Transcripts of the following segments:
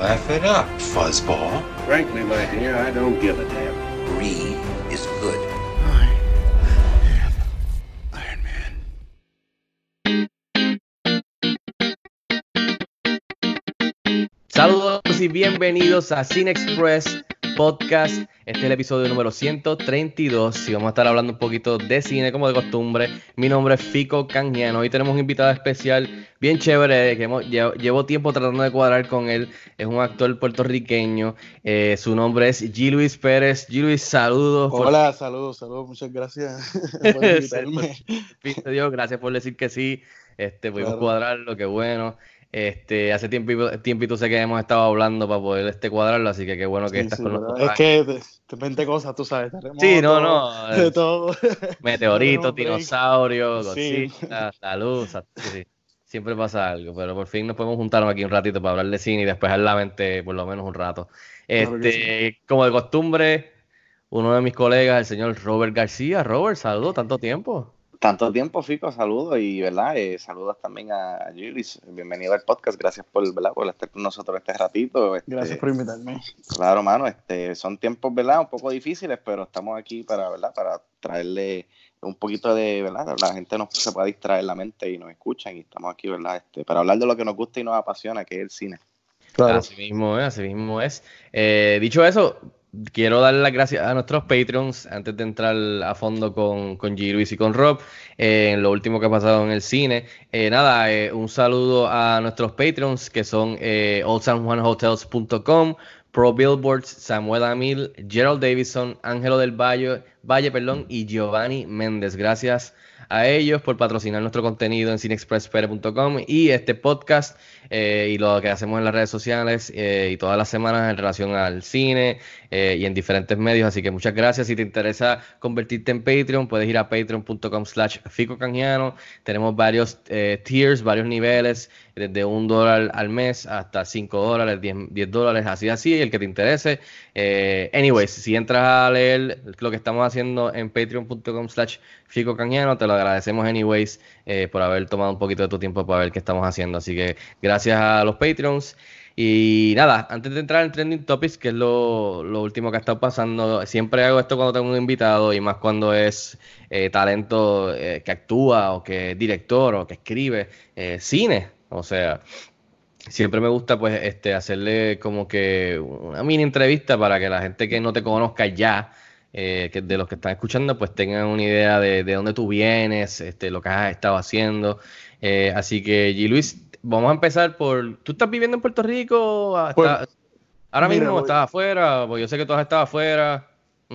Laugh it up, fuzzball. Frankly, my dear, I don't give a damn. Brie is good. Iron Man. Saludos y bienvenidos a Cine Express Podcast. Este es el episodio número 132 y vamos a estar hablando un poquito de cine como de costumbre. Mi nombre es Fico Canjiano. Hoy tenemos un invitado especial bien chévere que hemos, llevo, llevo tiempo tratando de cuadrar con él. Es un actor puertorriqueño. Eh, su nombre es G. Luis Pérez. G. Luis, saludos. por- Hola, saludos, saludos, muchas gracias por invitarme. Dios, gracias por decir que sí. Este, pudimos Claro. cuadrarlo, qué bueno. Este, hace tiempito, tiempito sé que hemos estado hablando para poder este cuadrarlo, así que qué bueno que Sí, estás sí, con nosotros. Es que te, te 20 cosas, tú sabes, terremotos, Sí, no, no, de todo. Meteoritos, dinosaurios, Sí. La luz, sí, sí. siempre pasa algo, pero por fin nos podemos juntar aquí un ratito para hablar de cine y despejar la mente por lo menos un rato. Claro Este, como de costumbre, uno de mis colegas, el señor Robert García. Robert, saludos, tanto tiempo. Tanto tiempo, Fico, saludos y verdad, eh, saludos también a Julis. Bienvenido al podcast, gracias por, ¿verdad? por estar con nosotros este ratito. este, Gracias por invitarme. Claro, mano, este, son tiempos, ¿verdad? Un poco difíciles, pero estamos aquí para, ¿verdad? Para traerle un poquito de, ¿verdad? La gente nos se pueda distraer la mente y nos escuchan y estamos aquí, ¿verdad? Este, para hablar de lo que nos gusta y nos apasiona, que es el cine. Claro. Así mismo es, así mismo es. Eh, dicho eso, quiero darle las gracias a nuestros Patreons antes de entrar a fondo con, con G. Luis y con Rob eh, en lo último que ha pasado en el cine. Eh, nada, eh, un saludo a nuestros Patreons que son eh, oldsanjuanhotels.com, Pro Billboards, Samuel Amil, Gerald Davison, Ángelo del Valle, Valle perdón, y Giovanni Méndez. Gracias a ellos por patrocinar nuestro contenido en cinexpresspere.com y este podcast eh, y lo que hacemos en las redes sociales eh, y todas las semanas en relación al cine eh, y en diferentes medios. Así que muchas gracias. Si te interesa convertirte en Patreon, puedes ir a patreon.com slash Fico Canjiano. Tenemos varios tiers, varios niveles, desde un dólar al mes hasta cinco dólares, 10, 10 dólares, así así, el que te interese. Eh, anyways, si entras a leer lo que estamos haciendo en patreon.com slash Canjiano, te lo agradecemos anyways eh, por haber tomado un poquito de tu tiempo para ver qué estamos haciendo. Así que gracias a los Patreons. Y nada, antes de entrar en Trending Topics, que es lo, último que ha estado pasando, siempre hago esto cuando tengo un invitado y más cuando es eh, talento eh, que actúa o que es director o que escribe cine. O sea, siempre me gusta pues este hacerle como que una mini entrevista para que la gente que no te conozca ya, eh, que de los que están escuchando, pues tengan una idea de, de dónde tú vienes, este, lo que has estado haciendo. Eh, así que, G. Luis, vamos a empezar por. ¿Tú estás viviendo en Puerto Rico? ¿Estás- Pues, ahora mira, mismo voy- estás afuera, pues yo sé que tú has estado afuera.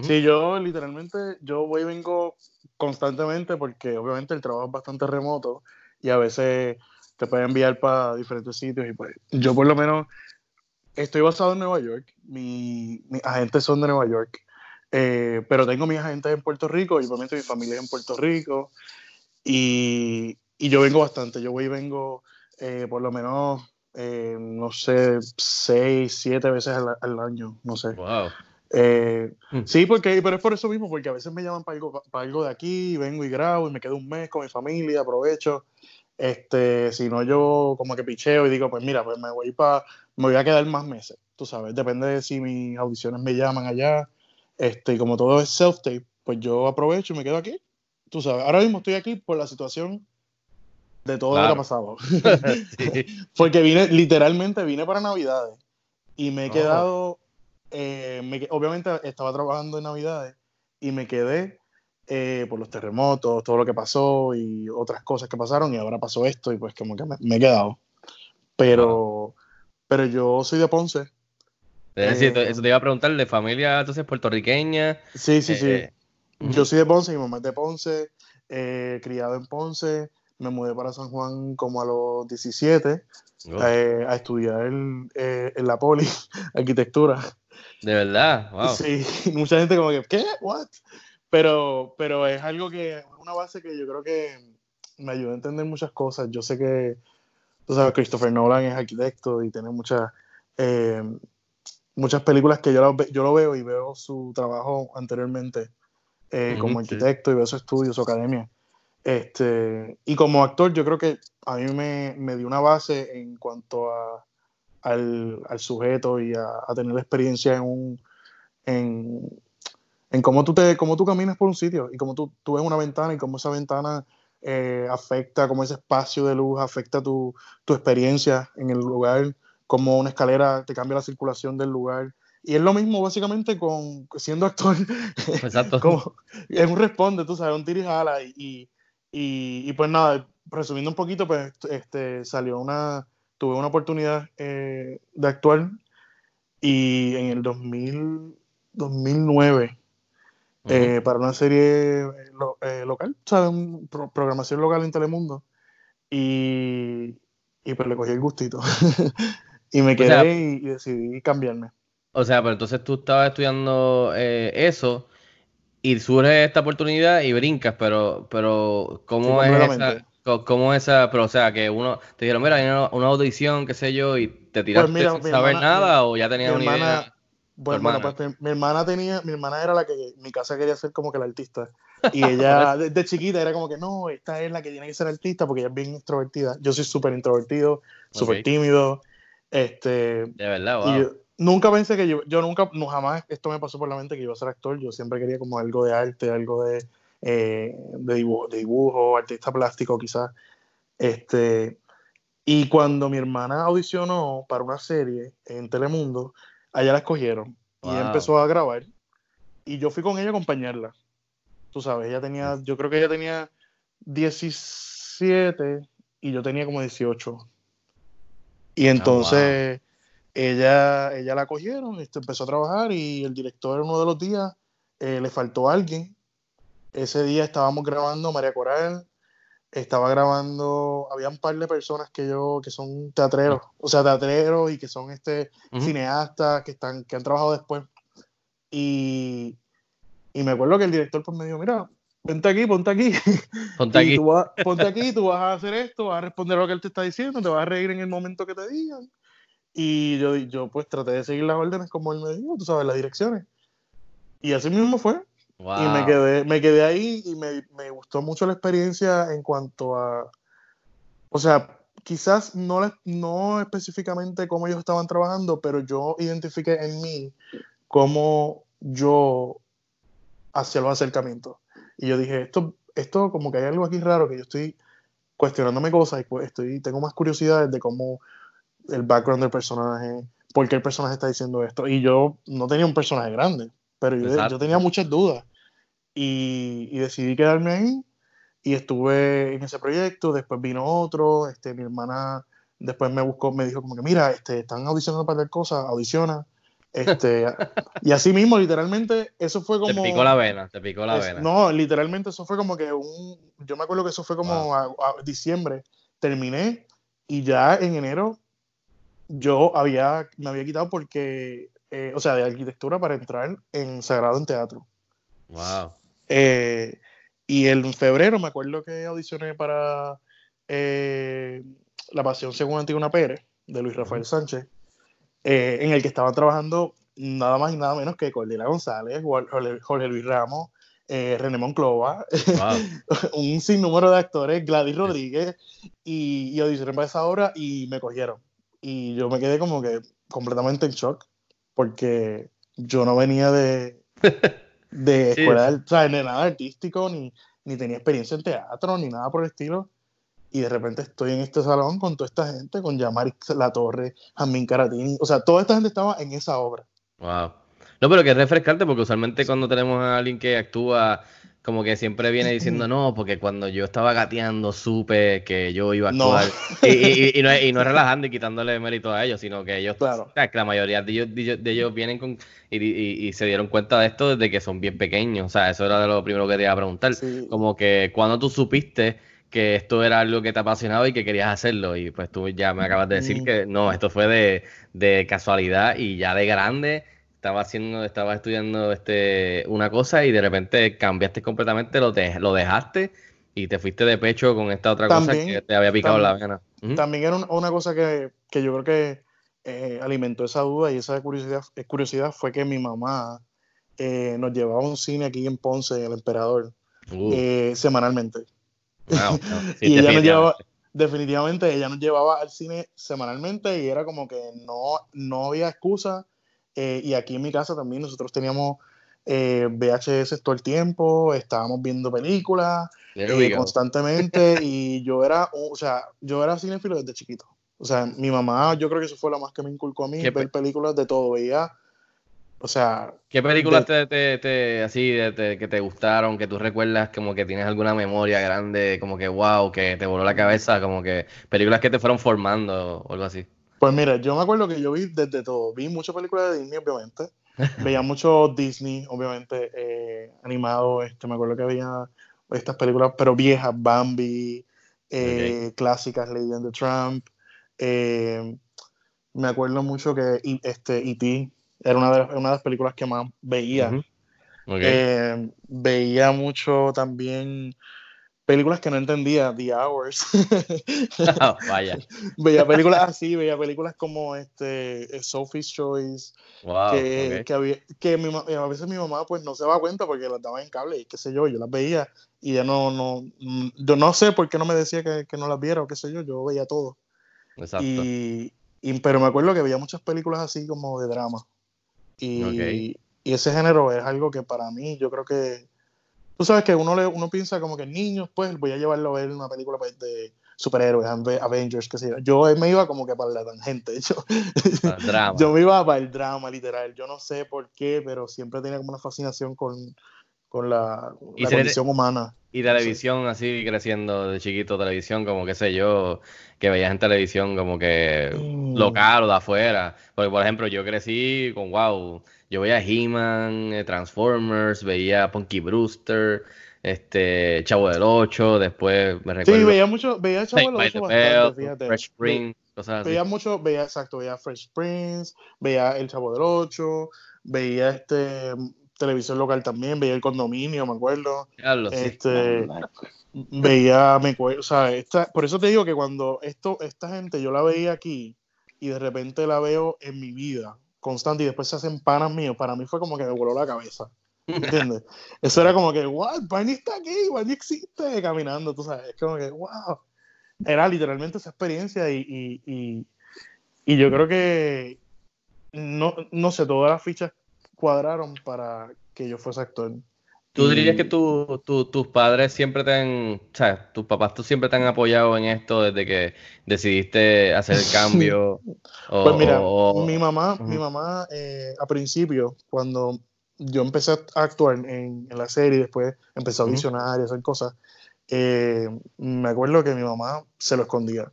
Sí, yo literalmente, yo voy y vengo constantemente porque obviamente el trabajo es bastante remoto y a veces te pueden enviar para diferentes sitios y pues yo por lo menos estoy basado en Nueva York, mi, mis agentes son de Nueva York, eh, pero tengo mis agentes en Puerto Rico y obviamente mi familia es en Puerto Rico y, y yo vengo bastante, yo voy y vengo eh, por lo menos, eh, no sé, seis, siete veces al, al año, no sé. Wow. Eh, Mm. sí, porque, pero es por eso mismo, porque a veces me llaman para algo, para algo de aquí, vengo y grabo y me quedo un mes con mi familia, aprovecho. Este, si no, yo como que picheo y digo, pues mira, pues me voy para, me voy a quedar más meses, tú sabes, depende de si mis audiciones me llaman allá. Este, y como todo es self-tape, pues yo aprovecho y me quedo aquí. Tú sabes, ahora mismo estoy aquí por la situación de todo Claro. lo que ha pasado. Sí. Porque vine, literalmente vine para Navidades y me he Oh. quedado, eh, me obviamente estaba trabajando en Navidades y me quedé eh, por los terremotos, todo lo que pasó y otras cosas que pasaron y ahora pasó esto y pues como que me, me he quedado. Pero, pero yo soy de Ponce. Es decir, Eh, eso te iba a preguntar, de familia entonces puertorriqueña. Sí, sí, sí. eh, ujú. Yo soy de Ponce, mi mamá es de Ponce, eh, criado en Ponce, me mudé para San Juan como a los 17 Oh, eh, a estudiar eh, en la poli, arquitectura. de verdad, wow. Sí, mucha gente como que, ¿qué? ¿What? Pero, pero es algo que, una base que yo creo que me ayuda a entender muchas cosas. Yo sé que, tú sabes, Christopher Nolan es arquitecto y tiene muchas, eh, muchas películas que yo lo, yo lo veo y veo su trabajo anteriormente eh, como arquitecto y veo su estudio, su academia. Este, y como actor, yo creo que a mí me, me dio una base en cuanto a, al, al sujeto y a, a tener experiencia en un en, en cómo tú te cómo tú caminas por un sitio y cómo tú, tú ves una ventana y cómo esa ventana eh, afecta, cómo ese espacio de luz afecta tu, tu experiencia en el lugar, cómo una escalera te cambia la circulación del lugar. Y es lo mismo básicamente con siendo actor. Exacto. como, es un responde, tú sabes, un tira y jala. Y, y, y- y pues nada, resumiendo un poquito, pues este, salió una, tuve una oportunidad eh, de actuar y en el 2000, 2009 eh, para una serie eh, lo- eh, local, ¿sabes? Un pro- programación local en Telemundo. Y, y pues le cogí el gustito. y me quedé sea- y, y decidí cambiarme. O sea, pero entonces tú estabas estudiando eh, eso y surge esta oportunidad y brincas, pero, pero ¿cómo Sí, es esa? ¿Cómo es esa? Pero o sea, que uno te dijeron, mira, hay una, una audición, qué sé yo, y te tiraste Pues mira, sin saber hermana- nada mi- o ya tenías una hermana- idea. Bueno, bueno, hermana. pues mi, hermana tenía, mi hermana era la que mi casa quería ser como que la artista. Y ella desde chiquita era como que no, esta es la que tiene que ser artista porque ella es bien extrovertida. Yo soy súper introvertido, súper Ok. tímido. Este, De verdad, y wow. yo nunca pensé que yo, yo nunca, no jamás esto me pasó por la mente que iba a ser actor. Yo siempre quería como algo de arte, algo de, eh, de, dibujo, de dibujo, artista plástico quizás. Este, y cuando mi hermana audicionó para una serie en Telemundo, allá la escogieron. Y ella empezó a grabar. Y yo fui con ella a acompañarla. Tú sabes, ella tenía, yo creo que ella tenía 17 y yo tenía como 18. Y entonces ella, ella la cogieron, este, empezó a trabajar y el director uno de los días eh, le faltó alguien. Ese día estábamos grabando María Coral, estaba grabando, había un par de personas que yo, que son teatreros, o sea, teatreros y que son este Ujú. cineastas que están, que han trabajado después. Y, y me acuerdo que el director pues me dijo, mira, vente aquí, ponte aquí. Ponte aquí. tú vas- ponte aquí, tú vas a hacer esto, vas a responder lo que él te está diciendo, te vas a reír en el momento que te digan. Y yo, yo pues traté de seguir las órdenes como él me dijo, tú sabes, las direcciones. Y así mismo fue. Wow. Y me quedé, me quedé ahí y me, me gustó mucho la experiencia en cuanto a, o sea, quizás no, les- no específicamente cómo ellos estaban trabajando, pero yo identifiqué en mí cómo yo hacía los acercamientos. Y yo dije, esto, esto como que hay algo aquí raro que yo estoy cuestionándome cosas y pues estoy, tengo más curiosidades de cómo el background del personaje, por qué el personaje está diciendo esto. Y yo no tenía un personaje grande, pero yo, yo tenía muchas dudas. Y, y decidí quedarme ahí y estuve en ese proyecto. Después vino otro, este, mi hermana después me buscó, me dijo como que, mira, este, están audicionando para tal cosa, audiciona. Este, y así mismo, literalmente, eso fue como... Te picó la vena, te picó la Es- vena. No, literalmente eso fue como que un. Yo me acuerdo que eso fue como a, a diciembre. Terminé y ya en enero yo había, me había quitado porque, eh, o sea, de arquitectura para entrar en Sagrado en Teatro. Wow. Eh, y en febrero me acuerdo que audicioné para eh, La Pasión según Antigona Pérez, de Luis Rafael Sánchez, eh, en el que estaban trabajando nada más y nada menos que Cordelia González, Jorge Luis Ramos, eh, René Monclova, Wow. un sinnúmero de actores, Gladys Rodríguez, y, y audicioné para esa obra y me cogieron. Y yo me quedé como que completamente en shock, porque yo no venía de, de Sí. escuela, de- o sea, de nada artístico, ni, ni tenía experiencia en teatro, ni nada por el estilo. Y de repente estoy en este salón con toda esta gente, con Yamari La Torre, Jamín Caratini, o sea, toda esta gente estaba en esa obra. Wow. No, pero que es refrescante porque usualmente cuando tenemos a alguien que actúa, como que siempre viene diciendo no, porque cuando yo estaba gateando supe que yo iba a No. actuar. Y, y- y no es, y no es relajando y quitándole mérito a ellos, sino que ellos, Claro. o sea, que la mayoría de ellos, de ellos, de ellos vienen con y, y- y se dieron cuenta de esto desde que son bien pequeños. O sea, eso era de lo primero que te iba a preguntar. Sí. Como que cuando tú supiste que esto era algo que te apasionaba y que querías hacerlo. Y pues tú ya me acabas de decir Mm. que no, esto fue de, de casualidad y ya de grande estaba haciendo, estaba estudiando este una cosa y de repente cambiaste completamente, lo, de- lo dejaste y te fuiste de pecho con esta otra cosa que te había picado la vena. También era un- una cosa que, que yo creo que eh, alimentó esa duda y esa curiosidad, eh, curiosidad fue que mi mamá eh, nos llevaba a un cine aquí en Ponce, El Emperador, Uh, eh, semanalmente. wow, no, sí, y ella nos llevaba, definitivamente, ella nos llevaba al cine semanalmente y era como que no, no había excusa. Eh, y aquí en mi casa también nosotros teníamos eh, VHS todo el tiempo, estábamos viendo películas eh, constantemente y yo era, o sea, yo era cinéfilo desde chiquito. O sea, mi mamá, yo creo que eso fue lo más que me inculcó a mí, ¿Qué ver pe- películas de todo. Veía, o sea, ¿Qué películas de- te, te, te- así de- te- que te gustaron, que tú recuerdas como que tienes alguna memoria grande, como que wow, que te voló la cabeza, como que películas que te fueron formando o algo así? Pues mira, yo me acuerdo que yo vi desde todo. Vi muchas películas de Disney, obviamente. Veía mucho Disney, obviamente, eh, animado. Este, me acuerdo que había estas películas, pero viejas, Bambi, eh, clásicas, Lady and the Tramp. Eh, me acuerdo mucho que este, E.T. era una de, las, una de las películas que más veía. Veía mucho también películas que no entendía, The Hours. Vaya, veía películas así, veía películas como este, eh, Sophie's Choice, wow. que, ok. que, había, que mi a veces mi mamá pues no se daba cuenta porque las daba en cable y qué sé yo, yo las veía y ya no, no, mm, yo no sé por qué no me decía que, que no las viera o qué sé yo, yo veía todo. Exacto. Y, y- pero me acuerdo que veía muchas películas así como de drama. Y, Ok. y ese género es algo que para mí, yo creo que, tú sabes que uno, le, uno piensa como que niños, pues voy a llevarlo a ver una película pues, de superhéroes, Ave- Avengers, qué sé yo. Yo me iba como que para la tangente. Yo, drama. yo me iba para el drama, literal. Yo no sé por qué, pero siempre tenía como una fascinación con, con la, la condición humana. Y televisión así creciendo de chiquito, televisión como qué sé yo, que veías en televisión como que Mm. local o de afuera. Porque por ejemplo yo crecí con wow, yo veía He-Man, eh, Transformers, veía Punky Brewster, este Chavo del Ocho, después me Sí, recuerdo veía mucho, veía Chavo del Ocho bastante, Bell, fíjate. Fresh Prince, cosas así. Veía mucho, veía, exacto, veía Fresh Prince, veía El Chavo del Ocho, veía este televisión local también, veía El Condominio, me acuerdo. Sí. Este, veía, me acuerdo, o sea, esta, por eso te digo que cuando esto, esta gente yo la veía aquí y de repente la veo en mi vida constante y después se hacen panas míos, para mí fue como que me voló la cabeza. ¿Entiendes? Eso era como que, wow, Barney está aquí, Barney existe caminando, tú sabes, es como que, wow. Era literalmente esa experiencia y, y, y, y yo creo que, no, no sé, todas las fichas cuadraron para que yo fuese actor. ¿Tú dirías que tu- tu- tus padres siempre te han, o sea, tus papás tú siempre te han apoyado en esto desde que decidiste hacer el cambio? O- Pues mira, o- mi mamá, mi mamá eh, a principio, cuando yo empecé a actuar en, en la serie, después empecé a audicionar y hacer cosas, eh, me acuerdo que mi mamá se lo escondía.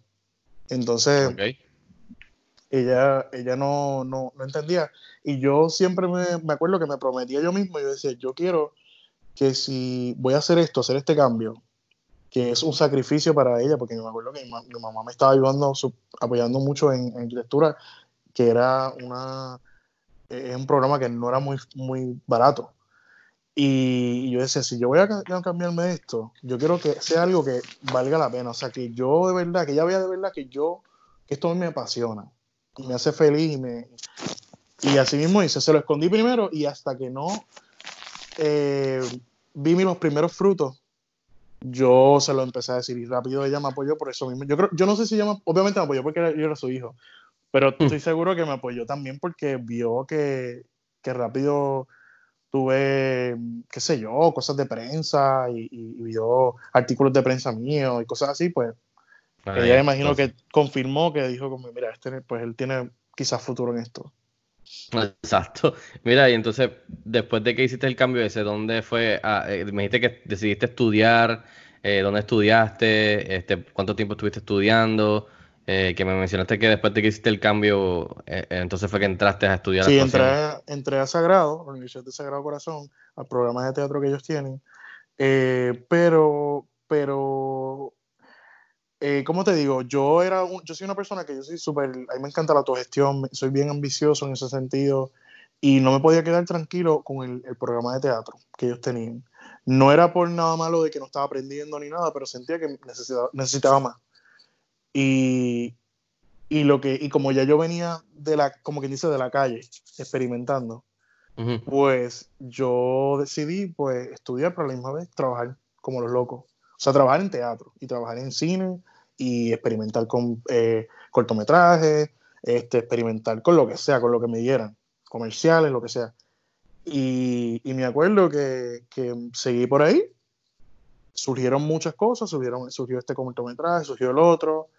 Entonces, Ok. ella, ella no, no, no entendía. Y yo siempre me, me acuerdo que me prometía yo mismo, yo decía, yo quiero que si voy a hacer esto, hacer este cambio, que es un sacrificio para ella, porque me acuerdo que mi, ma- mi mamá me estaba ayudando, apoyando mucho en, en arquitectura, que era una, es un programa que no era muy, muy barato. Y yo decía, si yo voy a a cambiarme de esto, yo quiero que sea algo que valga la pena. O sea, que yo de verdad, que ella vea de verdad que yo, que esto me apasiona, me hace feliz. Y, me, y así mismo hice, se lo escondí primero y hasta que no eh, vi mis los primeros frutos, yo se lo empecé a decir y rápido ella me apoyó por eso mismo. Yo creo, yo no sé si ella me, obviamente me apoyó porque era- yo era su hijo, pero estoy seguro que me apoyó también porque vio que, que rápido tuve, qué sé yo, cosas de prensa y, y- vio artículos de prensa míos y cosas así, pues Ah, ella ya, imagino entonces- que confirmó que dijo como, mira, este, pues él tiene quizás futuro en esto. Exacto. Mira, y entonces, después de que hiciste el cambio ese, ¿dónde fue? Ah, eh, me dijiste que decidiste estudiar, eh, ¿dónde estudiaste? Este, ¿cuánto tiempo estuviste estudiando? Eh, que me mencionaste que después de que hiciste el cambio, eh, entonces fue que entraste a estudiar Sí, entré, entré a Sagrado, a la Universidad de Sagrado Corazón, al programa de teatro que ellos tienen, pero, pero eh, ¿cómo te digo? Yo era un- yo soy una persona que yo soy súper, a mí me encanta la autogestión, soy bien ambicioso en ese sentido y no me podía quedar tranquilo con el, el programa de teatro que ellos tenían. No era por nada malo de que no estaba aprendiendo ni nada, pero sentía que necesitaba, necesitaba más. Y, y lo que, y como ya yo venía de la, como quien dice, de la calle, experimentando, Ujú. pues yo decidí pues estudiar, pero a la misma vez trabajar como los locos. O sea, trabajar en teatro y trabajar en cine y experimentar con eh, cortometrajes, este, experimentar con lo que sea, con lo que me dieran, comerciales, lo que sea. Y, y me acuerdo que, que seguí por ahí, surgieron muchas cosas, surgieron, surgió este cortometraje, surgió el otro.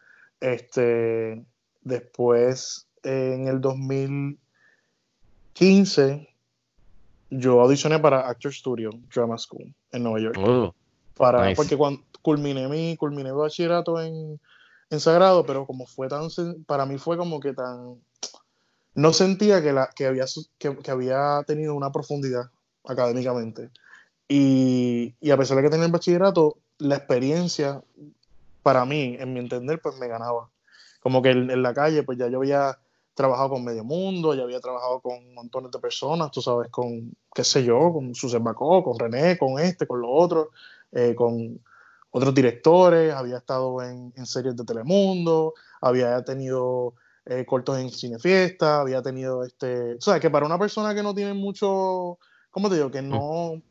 Este, después, en el 2015, yo audicioné para Actor Studio Drama School en Nueva York. Oh, Para, Nice. Porque cuando culminé mi, culminé mi bachillerato en, en Sagrado, pero como fue tan, para mí fue como que tan, no sentía que, la, que, había, que, que había tenido una profundidad académicamente. Y, y a pesar de que tenía el bachillerato, la experiencia, para mí, en mi entender, pues me ganaba. Como que en, en la calle, pues ya yo había trabajado con Medio Mundo, ya había trabajado con montones de personas, tú sabes, con, qué sé yo, con Susan Bacó, con René, con este, con los otros, eh, con otros directores, había estado en, en series de Telemundo, había tenido eh, cortos en Cinefiesta, había tenido este, o sea, que para una persona que no tiene mucho, ¿cómo te digo? Que no,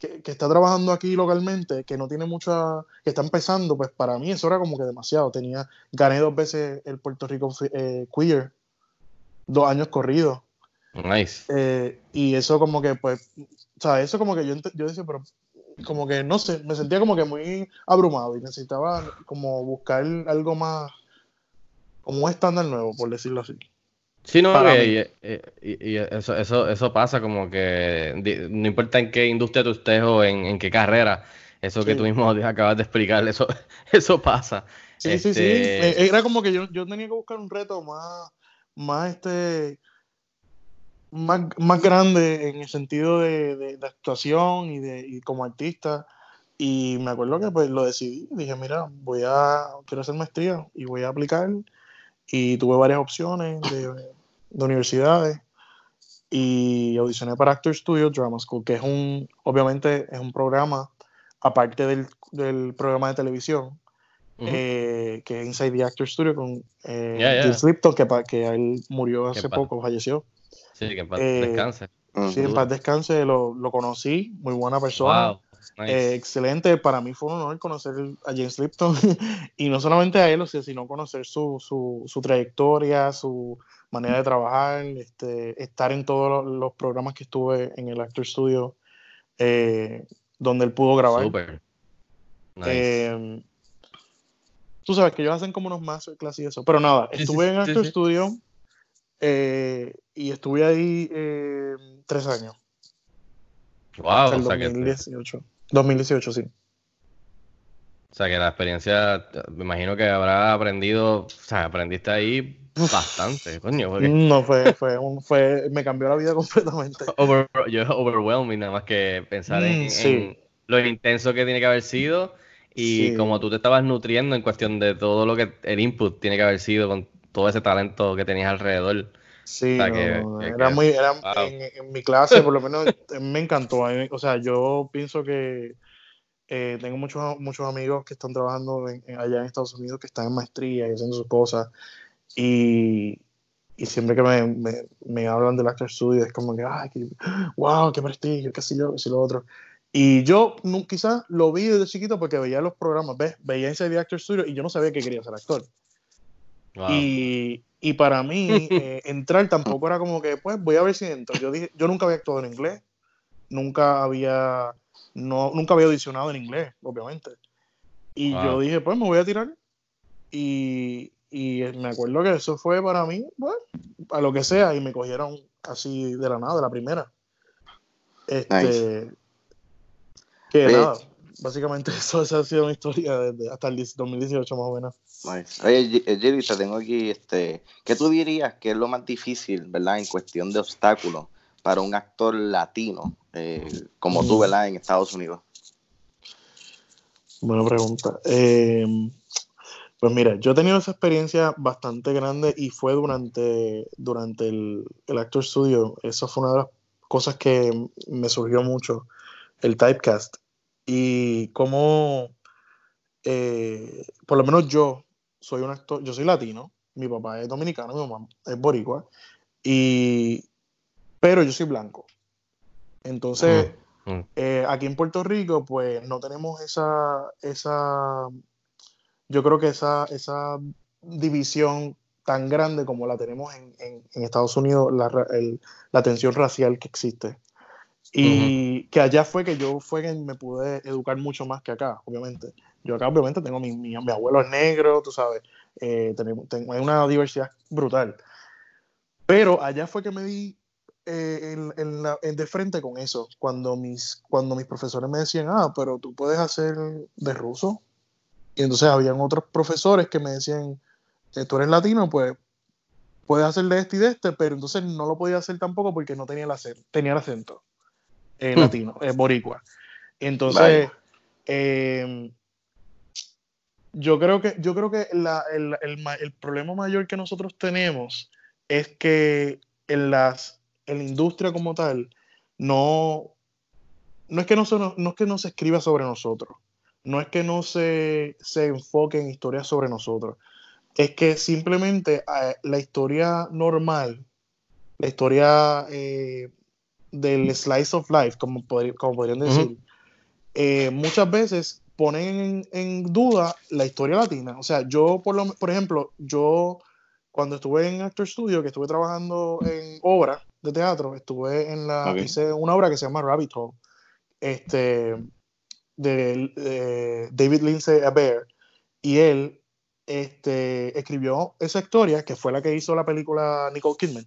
que, que está trabajando aquí localmente, que no tiene mucha, que está empezando, pues para mí eso era como que demasiado. Tenía, gané dos veces el Puerto Rico eh, Queer, dos años corridos. nice. Eh, y eso como que, pues, o sea, eso como que yo, yo decía, pero como que, no sé, me sentía como que muy abrumado y necesitaba como buscar algo más, como un estándar nuevo, por decirlo así. Sí, no, que- y, y- y eso, eso, eso pasa como que no importa en qué industria tú estés o en, en qué carrera, eso que tú mismo acabas de explicar, eso, eso pasa. Sí, sí, sí. Este, Eh, Era como que yo, yo tenía que buscar un reto más, más este, más, más grande en el sentido de, de- de actuación y de y como artista. Y me acuerdo que pues lo decidí. Dije, mira, voy a, quiero hacer maestría y voy a aplicar. Y tuve varias opciones de, de universidades. Y audicioné para Actor Studio Drama School, que es un, obviamente, es un programa, aparte del, del programa de televisión, ujú. eh, que es Inside the Actor Studio con eh. James Lipton, que, que él murió hace poco, falleció. Sí, que en paz eh, descanse. Sí, en paz descanse, lo, lo conocí, muy buena persona. Wow. nice. Eh, excelente, para mí fue un honor conocer a James Lipton y no solamente a él, o sea, sino conocer su, su, su trayectoria, su manera de trabajar, este, estar en todos los, programas que estuve en el Actor Studio eh, donde él pudo grabar. Súper. Nice. Eh, tú sabes que ellos hacen como unos masterclass y eso. Pero nada, estuve en Actor. Studio eh, y estuve ahí eh, tres años. wow, o sea, que, 2018. 2018, sí. o sea que la experiencia, me imagino que habrá aprendido, o sea, aprendiste ahí bastante, coño, porque No, fue, fue, un- fue, me cambió la vida completamente. over- yo overwhelming nada más que pensar en, Mm, sí. en lo intenso que tiene que haber sido y Sí. como tú te estabas nutriendo en cuestión de todo lo que el input tiene que haber sido con todo ese talento que tenías alrededor. Sí, O sea, no, que- que- era que- muy, era, wow. en, en mi clase, por lo menos, me encantó. O sea, yo pienso que eh, tengo muchos, muchos amigos que están trabajando en- en- allá en Estados Unidos, que están en maestría y haciendo sus cosas. Y, y siempre que me, me, me hablan del Actor Studio, es como que, ay, qué, wow, qué prestigio, qué sé yo, qué sé lo otro. Y yo no, quizás lo vi desde chiquito porque veía los programas, ¿ves? Veía Inside the Actor Studio y yo no sabía que quería ser actor. Wow. Y, y para mí, eh, entrar tampoco era como que, pues, voy a ver si entro. Yo dije, yo nunca había actuado en inglés, nunca había, no, nunca había audicionado en inglés, obviamente. Y Wow. yo dije, pues, me voy a tirar. Y, y me acuerdo que eso fue para mí, bueno, a lo que sea, y me cogieron así de la nada, de la primera. Este, que Oye. nada, básicamente eso, esa ha sido mi historia desde hasta el 2018 más o menos. Nice. Oye, eh, Jerry, te tengo aquí, este, ¿qué tú dirías que es lo más difícil, verdad, en cuestión de obstáculos para un actor latino eh, como tú, Mm. verdad, en Estados Unidos? Buena pregunta. Eh, Pues mira, yo he tenido esa experiencia bastante grande y fue durante, durante el, el Actor Studio. Eso fue una de las cosas que me surgió mucho, el typecast. Y cómo, eh, por lo menos yo soy un actor, yo soy latino, mi papá es dominicano, mi mamá es boricua, y, pero yo soy blanco. Entonces, Mm, mm. eh, aquí en Puerto Rico, pues no tenemos esa, esa yo creo que esa, esa división tan grande como la tenemos en, en- en Estados Unidos, la, el- la tensión racial que existe. Y que allá fue que yo fue que me pude educar mucho más que acá, obviamente. Yo acá obviamente tengo mi, mi, mi abuelo es negro, tú sabes, eh, tengo, hay una diversidad brutal. Pero allá fue que me di eh, en, en la- en de frente con eso, cuando mis, cuando mis profesores me decían, ah, pero tú puedes hacer de ruso. Y entonces habían otros profesores que me decían, eh, tú eres latino, pues puedes hacer de este y de este, pero entonces no lo podía hacer tampoco porque no tenía el acento, tenía el acento eh, Hmm. latino, eh, boricua. Entonces, eh, yo creo que, yo creo que la- el, el el problema mayor que nosotros tenemos es que en, las, en la industria como tal, no, no, es que no, se, no es que no se escriba sobre nosotros, no es que no se, se enfoque en historias sobre nosotros, es que simplemente eh, la historia normal, la historia eh, del slice of life, como, podrían decir, eh, muchas veces ponen en, en duda la historia latina. O sea, yo, por, lo, por ejemplo, yo cuando estuve en Actor Studio, que estuve trabajando en obra de teatro, estuve en la, hice una obra que se llama Rabbit Hole, este, de, de David Lindsay Abair, y él este, escribió esa historia, que fue la que hizo la película Nicole Kidman.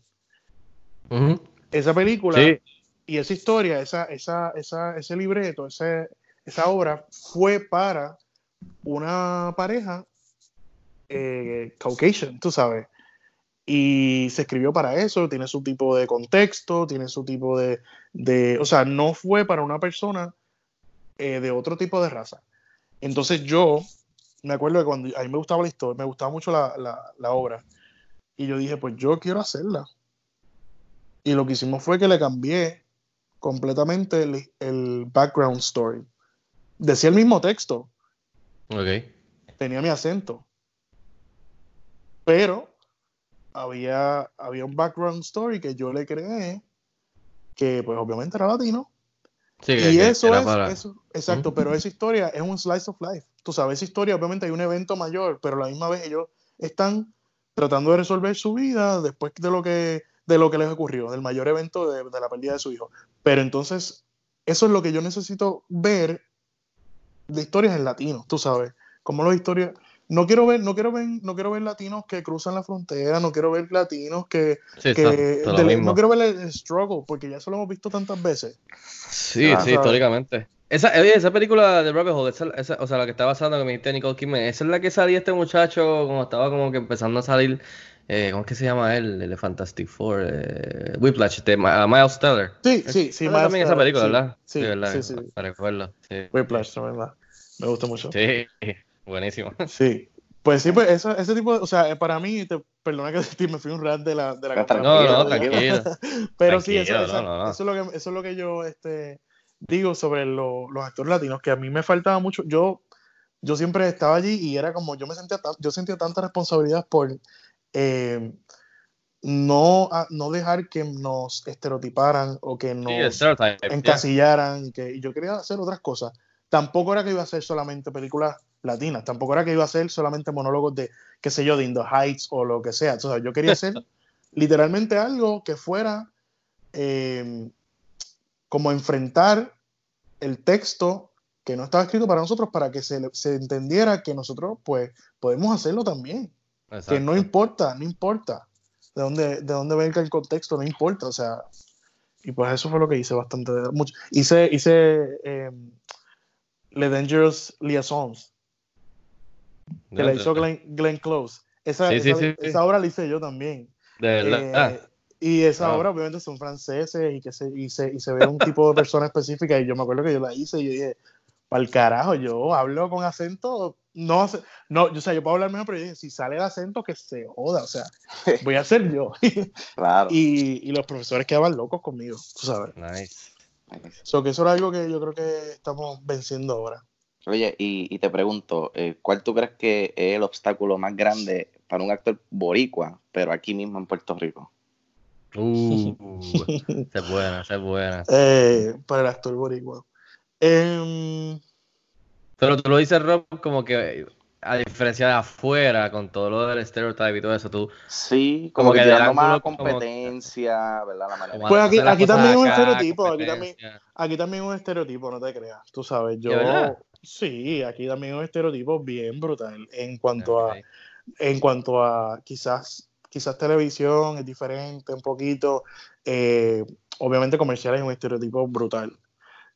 Esa película Sí. Y esa historia, esa, esa, esa, ese libreto, ese, esa obra fue para una pareja eh, Caucasian, tú sabes. Y se escribió para eso, tiene su tipo de contexto, tiene su tipo de, de o sea, no fue para una persona eh, de otro tipo de raza. Entonces yo me acuerdo que cuando a mí me gustaba la historia, me gustaba mucho la, la- la obra, y yo dije, pues yo quiero hacerla. Y lo que hicimos fue que le cambié completamente el, el background story. Decía el mismo texto, Ok. tenía mi acento. Pero había, había un background story que yo le creé, que pues obviamente era latino. Sí, y eso es, para- eso, exacto, pero esa historia es un slice of life. Tú sabes, esa historia obviamente hay un evento mayor, pero a la misma vez ellos están tratando de resolver su vida después de lo que, de lo que les ocurrió, del mayor evento de, de la pérdida de su hijo. Pero entonces, eso es lo que yo necesito ver de historias en latino, tú sabes, como las historias no quiero ver, no quiero ver, no quiero ver latinos que cruzan la frontera, no quiero ver latinos que, Sí, que lo del- mismo. no quiero ver el, struggle, porque ya eso lo hemos visto tantas veces. Sí, Ah, sí, ¿sabes? históricamente. Esa, esa película de Rabbit Hole, esa, esa- o sea, la que está basada en lo que me dijiste de Nicole Kidman, esa es la que salía este muchacho como estaba como que empezando a salir, eh, ¿cómo es que se llama él? El de Fantastic Four, eh, Whiplash, de Ma- uh, Miles Teller. Sí, sí, sí, Sale también esa Teller, película, sí, ¿verdad? sí, ¿verdad? sí, sí. Me recuerdo. Sí, Whiplash, la verdad. Me gusta mucho. sí, buenísimo. Sí. Pues sí, pues eso- ese tipo de, o sea, eh, para mí, te, perdona que te- me fui un rat de la, de la No. No, no, Tranquilo, tranquilo. Pero sí, eso, Tranquilo, esa- no, no, eso es lo que, eso es lo que yo este, digo sobre lo- los actores latinos, que a mí me faltaba mucho. Yo, yo siempre estaba allí y era como, yo me sentía, yo sentía tanta responsabilidad por eh, no, no dejar que nos estereotiparan o que Sí, nos yeah. encasillaran, que yo quería hacer otras cosas. Tampoco era que iba a hacer solamente películas latinas, tampoco era que iba a hacer solamente monólogos de, qué sé yo, de In the Heights o lo que sea. Sea, yo quería hacer literalmente algo que fuera eh, como enfrentar el texto que no estaba escrito para nosotros para que se, se entendiera que nosotros pues podemos hacerlo también. Que Exacto. no importa, no importa de dónde, de dónde venga el contexto, no importa, o sea, y pues eso fue lo que hice bastante, mucho. Hice, hice eh, Le Dangerous Liaisons, que la hizo Glenn, Glenn Close. Esa, Sí, esa, sí, sí. esa obra la hice yo también. De verdad. Eh, Ah, y esa Wow. obra obviamente son franceses y que se, y se, y se ve un tipo de persona específica y yo me acuerdo que yo la hice y yo dije, para el carajo, yo hablo con acento, no, no, yo, o sea, yo puedo hablar mejor, pero yo dije, si sale el acento, que se joda, o sea, voy a ser yo. Claro. y, y los profesores quedaban locos conmigo, tú sabes. Nice. So, que eso era algo que yo creo que estamos venciendo ahora. Oye, y, y te pregunto, eh, ¿cuál tú crees que es el obstáculo más grande para un actor boricua, pero aquí mismo en Puerto Rico? Uh, esa es buena, esa es buena. Eh, para el actor boricua. Em, Pero tú lo dices, Rob, como que a diferencia de afuera, con todo lo del stereotype y todo eso, tú Sí, Como como, que que tirando más como- competencia, ¿verdad? La manera. Pues aquí- aquí también es un estereotipo, aquí también- aquí también es un estereotipo, no te creas, tú sabes. Yo, ¿De sí, aquí también es un estereotipo bien brutal en cuanto a, en cuanto a quizás, quizás televisión es diferente un poquito. eh, obviamente comerciales es un estereotipo brutal.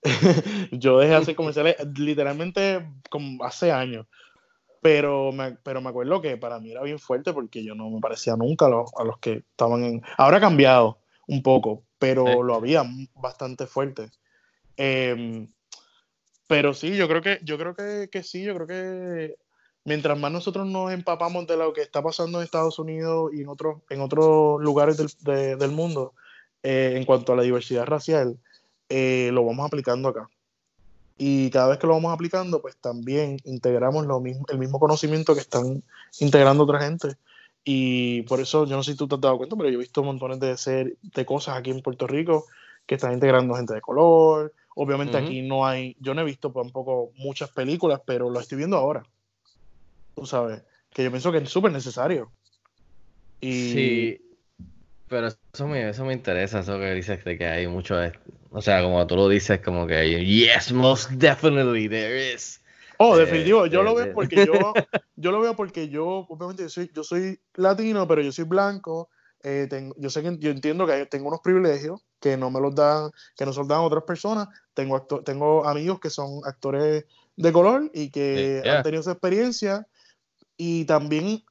Yo dejé de hacer comerciales literalmente como hace años. Pero me, pero me acuerdo que para mí era bien fuerte porque yo no me parecía nunca a los, a los que estaban en... Ahora ha cambiado un poco, pero Sí. lo había bastante fuerte. Em, pero sí, yo creo que, yo creo que, que sí, yo creo que mientras más nosotros nos empapamos de lo que está pasando en Estados Unidos y en otros, en otros lugares del, de- del mundo, eh, en cuanto a la diversidad racial, eh, lo vamos aplicando acá. Y cada vez que lo vamos aplicando, pues también integramos lo mismo, el mismo conocimiento que están integrando otra gente. Y por eso, yo no sé si tú te has dado cuenta, pero yo he visto montones de, ser, de cosas aquí en Puerto Rico que están integrando gente de color. Obviamente Ujú. aquí no hay, yo no he visto tampoco muchas películas, pero lo estoy viendo ahora. Tú sabes, que yo pienso que es súper necesario. Y Sí, pero eso me, eso me interesa, eso que dices de que hay mucho, o sea, como tú lo dices, como que hay, yes, most definitely there is. Oh, Eh, definitivo, yo eh, lo eh. veo porque yo, yo lo veo porque yo, obviamente, yo soy, yo soy latino, pero yo soy blanco. eh, tengo- yo sé que yo entiendo que tengo unos privilegios que no me los dan, que no se los dan otras personas. Tengo acto- tengo amigos que son actores de color y que yeah. han tenido esa experiencia. Y también,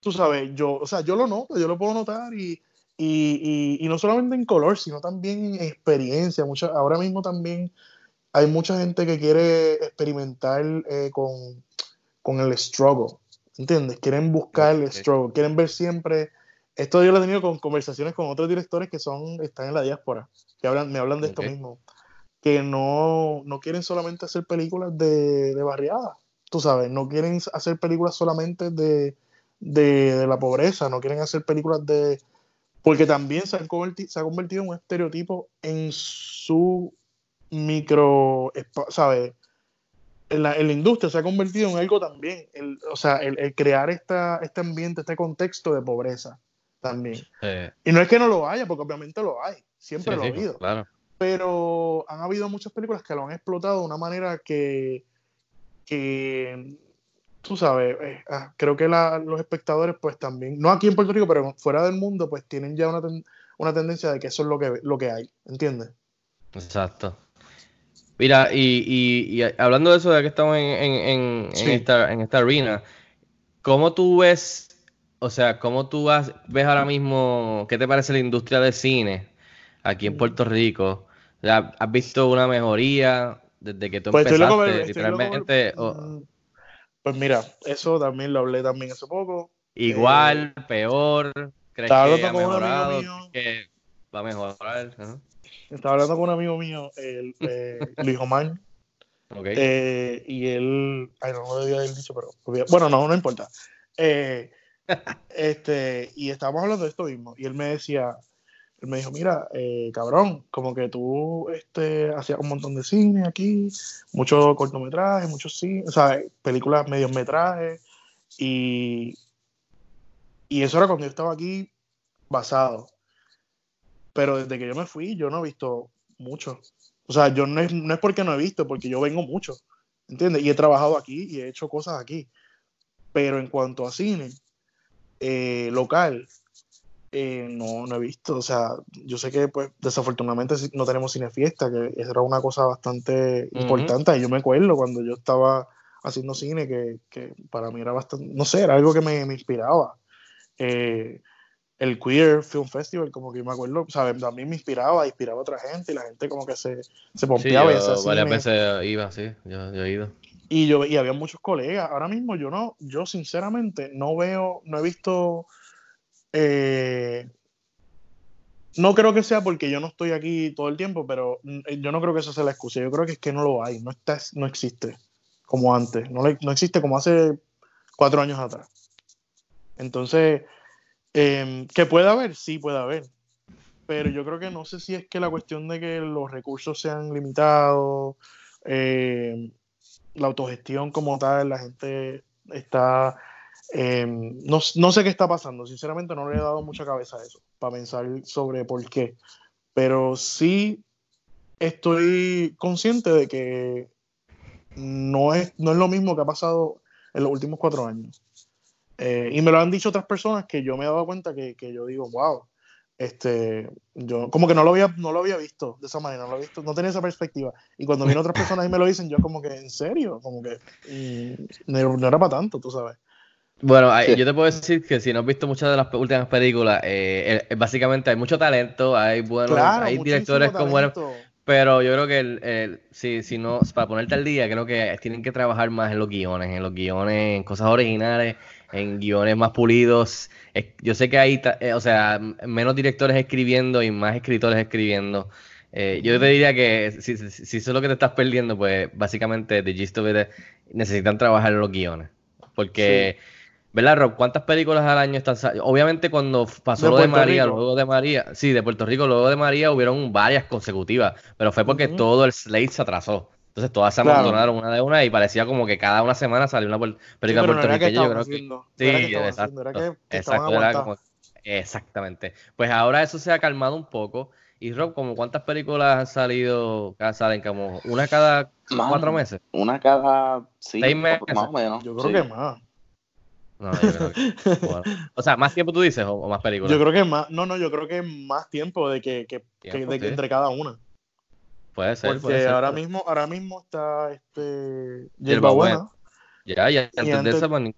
tú sabes, yo, o sea, yo lo noto, yo lo puedo notar y, y, y, y no solamente en color, sino también en experiencia. Mucha, ahora mismo también hay mucha gente que quiere experimentar eh, con, con el struggle, ¿entiendes? Quieren buscar el struggle, quieren ver siempre... Esto yo lo he tenido con conversaciones con otros directores que son, están en la diáspora, que hablan, me hablan de esto Ok. mismo, que no, no quieren solamente hacer películas de, de barriada, tú sabes, no quieren hacer películas solamente de, de, de la pobreza, no quieren hacer películas de... Porque también se, han se ha convertido en un estereotipo en su micro, ¿sabes? En la, en la industria se ha convertido en algo también, el- o sea, el, el crear esta, este ambiente, este contexto de pobreza también. Sí, Y no es que no lo haya, porque obviamente lo hay, siempre sí, lo sí, ha habido claro. pero han habido muchas películas que lo han explotado de una manera que, que tú sabes, eh, ah, creo que la- los espectadores pues también, no aquí en Puerto Rico, pero fuera del mundo, pues tienen ya una, ten- una tendencia de que eso es lo que, lo que hay, ¿entiendes? Exacto. Mira, y, y, y hablando de eso, de que estamos en, en, en, esta, en esta arena, ¿cómo tú ves, o sea, cómo tú has- ves ahora mismo, qué te parece la industria del cine aquí en Mm. Puerto Rico? ¿Has visto una mejoría desde que tú Pues empezaste, estoy loco por- literalmente? o- Mm, Pues mira, eso también lo hablé también hace poco. igual, peor, ¿crees estaba hablando ha con un amigo mío. ¿Crees que va a mejorar? Estaba hablando con un amigo mío, el, eh, Luis Omar. Eh, y él, ay, no lo debía haber dicho, pero bueno, no, no importa. Eh, este, y estábamos hablando de esto mismo, y él me decía, él me dijo, mira, eh, cabrón, como que tú este, hacías un montón de cine aquí, muchos cortometrajes, muchos cine, o sea, películas mediometrajes, y, y eso era cuando yo estaba aquí basado. Pero desde que yo me fui, yo no he visto mucho. O sea, yo no es, no es porque no he visto, porque yo vengo mucho, ¿entiendes? Y he trabajado aquí y he hecho cosas aquí. Pero en cuanto a cine eh, local, eh, no, no he visto. O sea, yo sé que pues desafortunadamente sí- no tenemos cine fiesta, que eso era una cosa bastante importante. Y yo me acuerdo cuando yo estaba haciendo cine, que, que para mí era bastante, no sé, era algo que me, me inspiraba. Eh, el Queer Film Festival, como que me acuerdo, ¿sabes? También me inspiraba, inspiraba a otra gente y la gente como que se, se Sí, pompeaba y yo varias veces iba, sí, yo, yo he ido. Y yo y había muchos colegas. Ahora mismo yo no, yo sinceramente no veo, no he visto. Eh, no creo que sea porque yo no estoy aquí todo el tiempo, pero mm, yo no creo que eso sea la excusa. Yo creo que es que no lo hay, no está, no existe como antes, no, no existe como hace cuatro años atrás. Entonces, eh, que puede haber, sí puede haber. Pero yo creo que no sé si es que la cuestión de que los recursos sean limitados, eh, la autogestión como tal, la gente está... eh, no, no sé qué está pasando, sinceramente no le he dado mucha cabeza a eso, para pensar sobre por qué. Pero sí estoy consciente de que no es, no es lo mismo que ha pasado en los últimos cuatro años. Eh, y me lo han dicho otras personas que yo me he dado cuenta que, que yo digo, wow, este, yo como que no lo había, no lo había visto de esa manera, no lo había visto, no tenía esa perspectiva. Y cuando vienen otras personas y me lo dicen, yo como que, ¿en serio? Como que no era para tanto, tú sabes. Bueno, Sí. yo te puedo decir que si no has visto muchas de las últimas películas, eh, el- básicamente hay mucho talento, hay buenos, Claro, hay directores con buenos, pero yo creo que el, el- si, si no, para ponerte al día, creo que tienen que trabajar más en los guiones, en los guiones, en cosas originales, en guiones más pulidos. Es- yo sé que hay, eh, o sea, menos directores escribiendo y más escritores escribiendo. Eh, yo te diría que si, si, si eso es lo que te estás perdiendo, pues básicamente The Gist of It es- necesitan trabajar en los guiones. Porque, ¿verdad, Rob? ¿Cuántas películas al año están saliendo? Obviamente cuando pasó De lo de Puerto María, Rico. luego de María, sí, de Puerto Rico, luego de María hubieron varias consecutivas, pero fue porque todo el slate se atrasó. Entonces todas se Claro. una de una y parecía como que cada una semana salió una Sí, película pero no era que puertorriqueña. Yo creo que haciendo, Sí, que exacto. haciendo, era que- que estaban Exacto, era aguantados. como- exactamente. Pues ahora eso se ha calmado un poco. Y Rob, como cuántas películas han salido, cada- salen como una cada Mano, cuatro meses. Una cada sí, Seis más meses. o menos. Yo creo sí. que más. No, yo creo que- bueno. O sea, más tiempo tú dices o, o más películas. Yo creo que más, no, no, yo creo que más tiempo de que, que- que- Tiempo, de que sí. entre cada una. Puede ser, Porque puede ser. ahora pero- mismo, ahora mismo está este Hierbabuena. Buena. Ya, ya, antes, de antes- esa, pues, ni-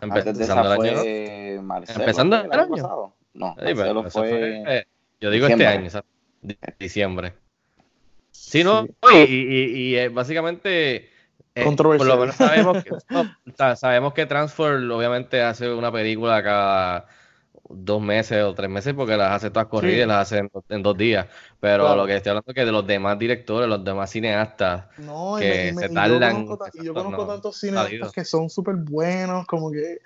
Antes de empezando esa el año, Marcelo. Empezando ¿fue el año pasado? No, Sí, Marcelo fue... fue- yo digo diciembre. este año, exacto, di- diciembre. Sí, ¿no? Sí. Y, y- y, eh, básicamente, eh, por lo menos sabemos que, no, sabemos que Transfer obviamente hace una película cada dos meses o tres meses porque las hace todas corridas Sí. y las hace en, en dos días. Pero Claro. lo que estoy hablando es que de los demás directores, los demás cineastas, No, y, que me- y me- se y yo tardan, conozco, yo conozco no, tantos salido. cineastas que son súper buenos, como que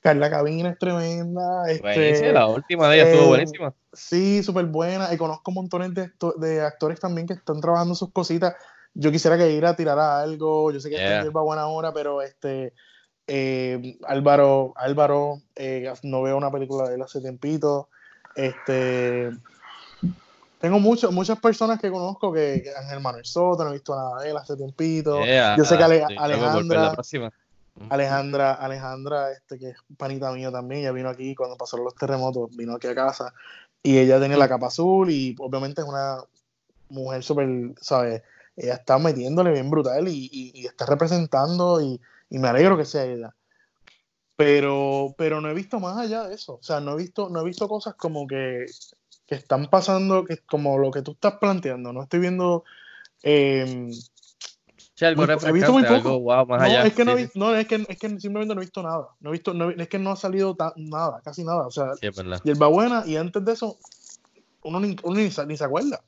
Carla Cabina es tremenda. Este, la última de ellas estuvo eh, buenísima. Sí, súper buena. Y conozco montones de, de actores también que están trabajando sus cositas. Yo quisiera que ir a tirar a algo. Yo sé que Yeah. esta hierba buena hora, pero este eh, Álvaro, Álvaro, eh, no veo una película de él hace tiempito. Este tengo mucho- muchas personas que conozco que, que Ángel Manuel Soto, no he visto nada de él hace tiempito. Yeah, yo sé que Ale- sí, Alejandra-. Alejandra, Alejandra, este que es panita mía también, ella vino aquí cuando pasaron los terremotos, vino aquí a casa y ella tiene la capa azul y obviamente es una mujer súper, ¿sabes? Ella está metiéndole bien brutal y, y- y está representando y, y me alegro que sea ella. Pero, pero no he visto más allá de eso. O sea, no he visto, no he visto cosas como que, que están pasando, que, como lo que tú estás planteando. No estoy viendo eh, Sí, algo muy he visto muy poco. algo wow, más no, allá. es que no, Sí, no, es que, es que simplemente no he visto nada. No he visto, no es que no ha salido ta- nada, casi nada. O sea, es verdad. Buena y antes de eso, uno ni, uno ni, ni se acuerda.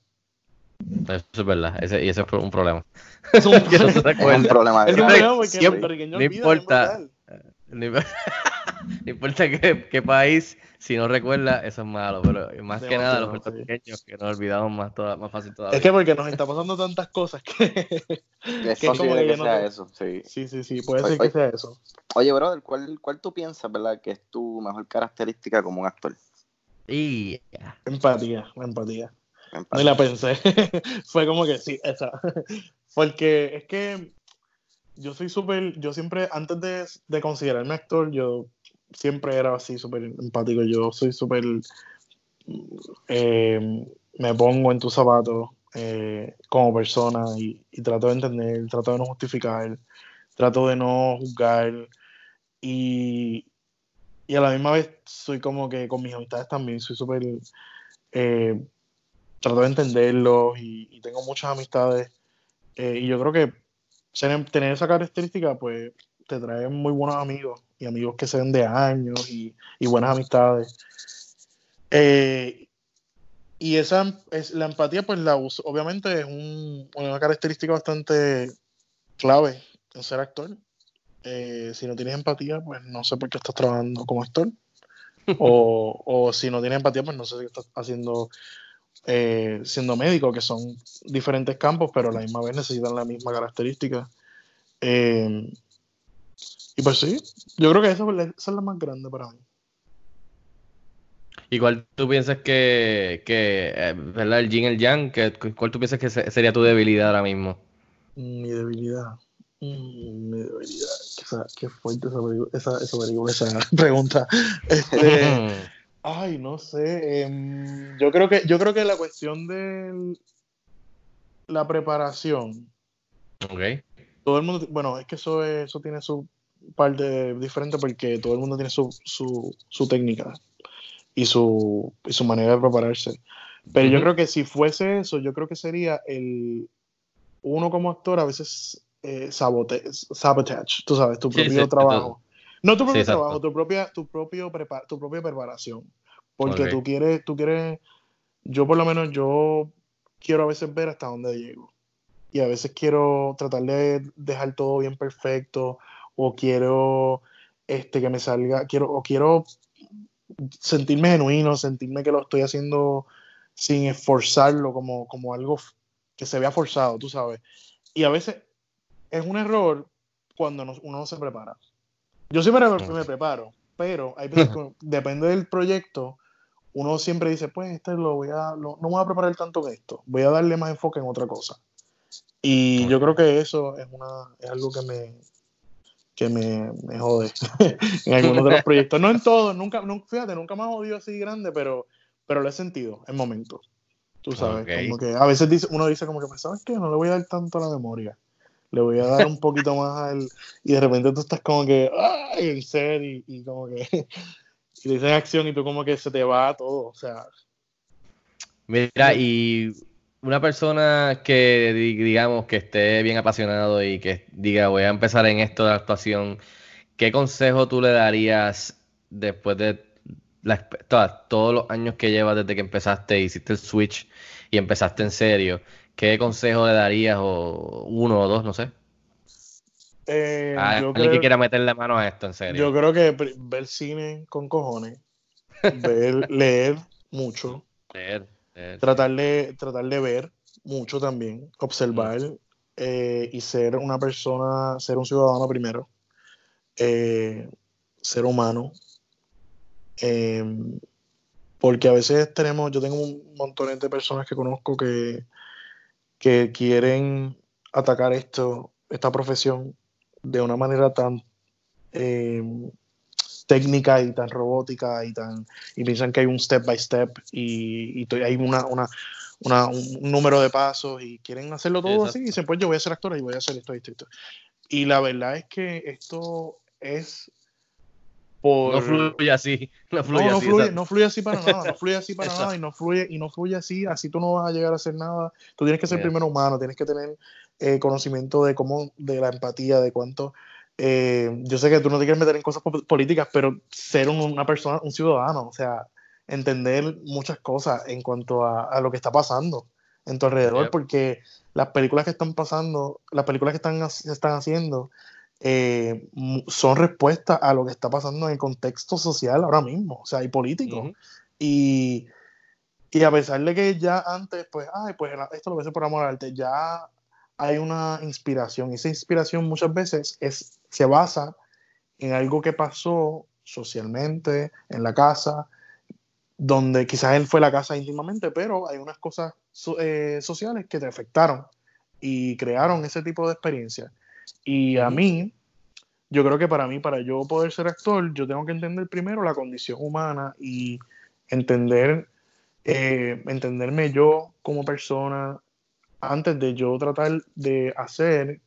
Eso es verdad. Ese, y ese es un problema. Es un, Que no se Es un recuerda. problema. es un problema porque Siempre- no importa. No importa, no importa qué, qué país, si no recuerda, eso es malo. Pero más que nada, los Demasiado, sí. puertorriqueños que nos olvidamos más, toda, más fácil todavía. Es que porque nos está pasando tantas cosas que. Es que posible que que no sea eso, sí. sí, sí, sí, puede Oye, ser que sea eso. Oye, brother, ¿cuál, ¿cuál tú piensas, verdad, que es tu mejor característica como un actor? Y Empatía, empatía. Ni la pensé. Fue como que sí, esa. Porque es que yo soy súper, yo siempre, antes de, de considerarme actor, yo siempre era así súper empático. Yo soy súper, eh, me pongo en tus zapatos eh, como persona y, y trato de entender, trato de no justificar, trato de no juzgar. Y, y a la misma vez soy como que con mis amistades también soy súper eh, trato de entenderlos y, y tengo muchas amistades eh, y yo creo que tener esa característica pues te trae muy buenos amigos y amigos que se ven de años y, y buenas amistades Eh, y esa es la empatía pues la uso obviamente es un- una característica bastante clave en ser actor eh, si no tienes empatía, pues no sé por qué estás trabajando como actor. O, o si no tienes empatía, pues no sé qué estás haciendo eh, siendo médico, que son diferentes campos, pero a la misma vez necesitan la misma característica. Eh, y pues sí, yo creo que esa, es la- esa es la más grande para mí. ¿Y cuál tú piensas que, que eh, ¿verdad? El yin, el yang, que, cuál tú piensas que se- sería tu debilidad ahora mismo? Mi debilidad. Mm, Mi debilidad. Qué, qué fuerte esa, esa, esa esa pregunta. Este, Ay, no sé. em, yo creo que, yo creo que la cuestión de la preparación, ok. todo el mundo, bueno, es que eso, es- eso tiene su parte diferente porque todo el mundo tiene su, su, su técnica y su, y su manera de prepararse. Pero yo creo que si fuese eso, yo creo que sería el uno como actor a veces eh, sabote, sabotage, tú sabes, tu Sí, propio sí, trabajo. No tu propio trabajo, tu propia, tu propio prepa- tu propia preparación. Porque tú quieres, tú quieres, yo por lo menos yo quiero a veces ver hasta dónde llego. Y a veces quiero tratar de dejar todo bien perfecto. O quiero este que me salga, quiero, o quiero sentirme genuino, sentirme que lo estoy haciendo sin esforzarlo, como, como algo que se vea forzado, tú sabes. Y a veces es un error cuando no- uno no se prepara. Yo siempre me, me preparo, pero hay veces que depende del proyecto, uno siempre dice, pues este lo voy a, lo- no me voy a preparar tanto en esto, voy a darle más enfoque en otra cosa. Y yo creo que eso es una, es algo que me, que me, me jode en algunos de los proyectos. No en todos, nunca, nunca, fíjate, nunca me ha jodido así grande, pero, pero lo he sentido en momentos. Tú sabes, Ok. como que a veces dice, uno dice como que, pues, ¿sabes qué? No le voy a dar tanto a la memoria. Le voy a dar un poquito más al... Y de repente tú estás como que, ¡ay! En y, y como que... Y le dices acción y tú como que se te va todo. O sea, Mira, y una persona que di- digamos que esté bien apasionado y que diga voy a empezar en esto de actuación, ¿qué consejo tú le darías después de la todos los años que llevas desde que empezaste, hiciste el switch y empezaste en serio? ¿Qué consejo le darías o uno o dos, no sé? eh, A yo, alguien creo, que quiera meterle mano a esto en serio. yo creo que ver cine con cojones, ver, leer mucho, Leer, leer. tratar de, tratar de ver mucho también, observar eh, y ser una persona, ser un ciudadano primero, eh, ser humano. porque a veces tenemos, yo tengo un montón de personas que conozco que, que quieren atacar esto, esta profesión de una manera tan eh, técnica y tan robótica y tan y piensan que hay un step by step y, y hay una, una, una- un número de pasos y quieren hacerlo todo Exacto. así y dicen pues yo voy a ser actor y voy a hacer esto, esto, esto. Y la verdad es que esto es por... No fluye así, no fluye no así. fluye, no fluye así para nada, no fluye así para Exacto. nada y no fluye, y no fluye así, así tú no vas a llegar a hacer nada. Tú tienes que ser Yes. primero humano, tienes que tener eh, conocimiento de cómo, de la empatía, de cuánto. eh, yo sé que tú no te quieres meter en cosas po- políticas, pero ser un- una persona, un ciudadano, o sea, entender muchas cosas en cuanto a, a lo que está pasando en tu alrededor, porque las películas que están pasando, las películas que están, se están haciendo, eh, son respuestas a lo que está pasando en el contexto social ahora mismo, o sea, y político. Y, y a pesar de que ya antes, pues, ay, pues esto lo hacer por amor al arte, ya hay una inspiración. Y esa inspiración muchas veces es, se basa en algo que pasó socialmente, en la casa, donde quizás él fue la casa íntimamente, pero hay unas cosas so- eh, sociales que te afectaron y crearon ese tipo de experiencia. Y a mí, yo creo que para mí, para yo poder ser actor, yo tengo que entender primero la condición humana y entender, eh, entenderme yo como persona antes de yo tratar de hacer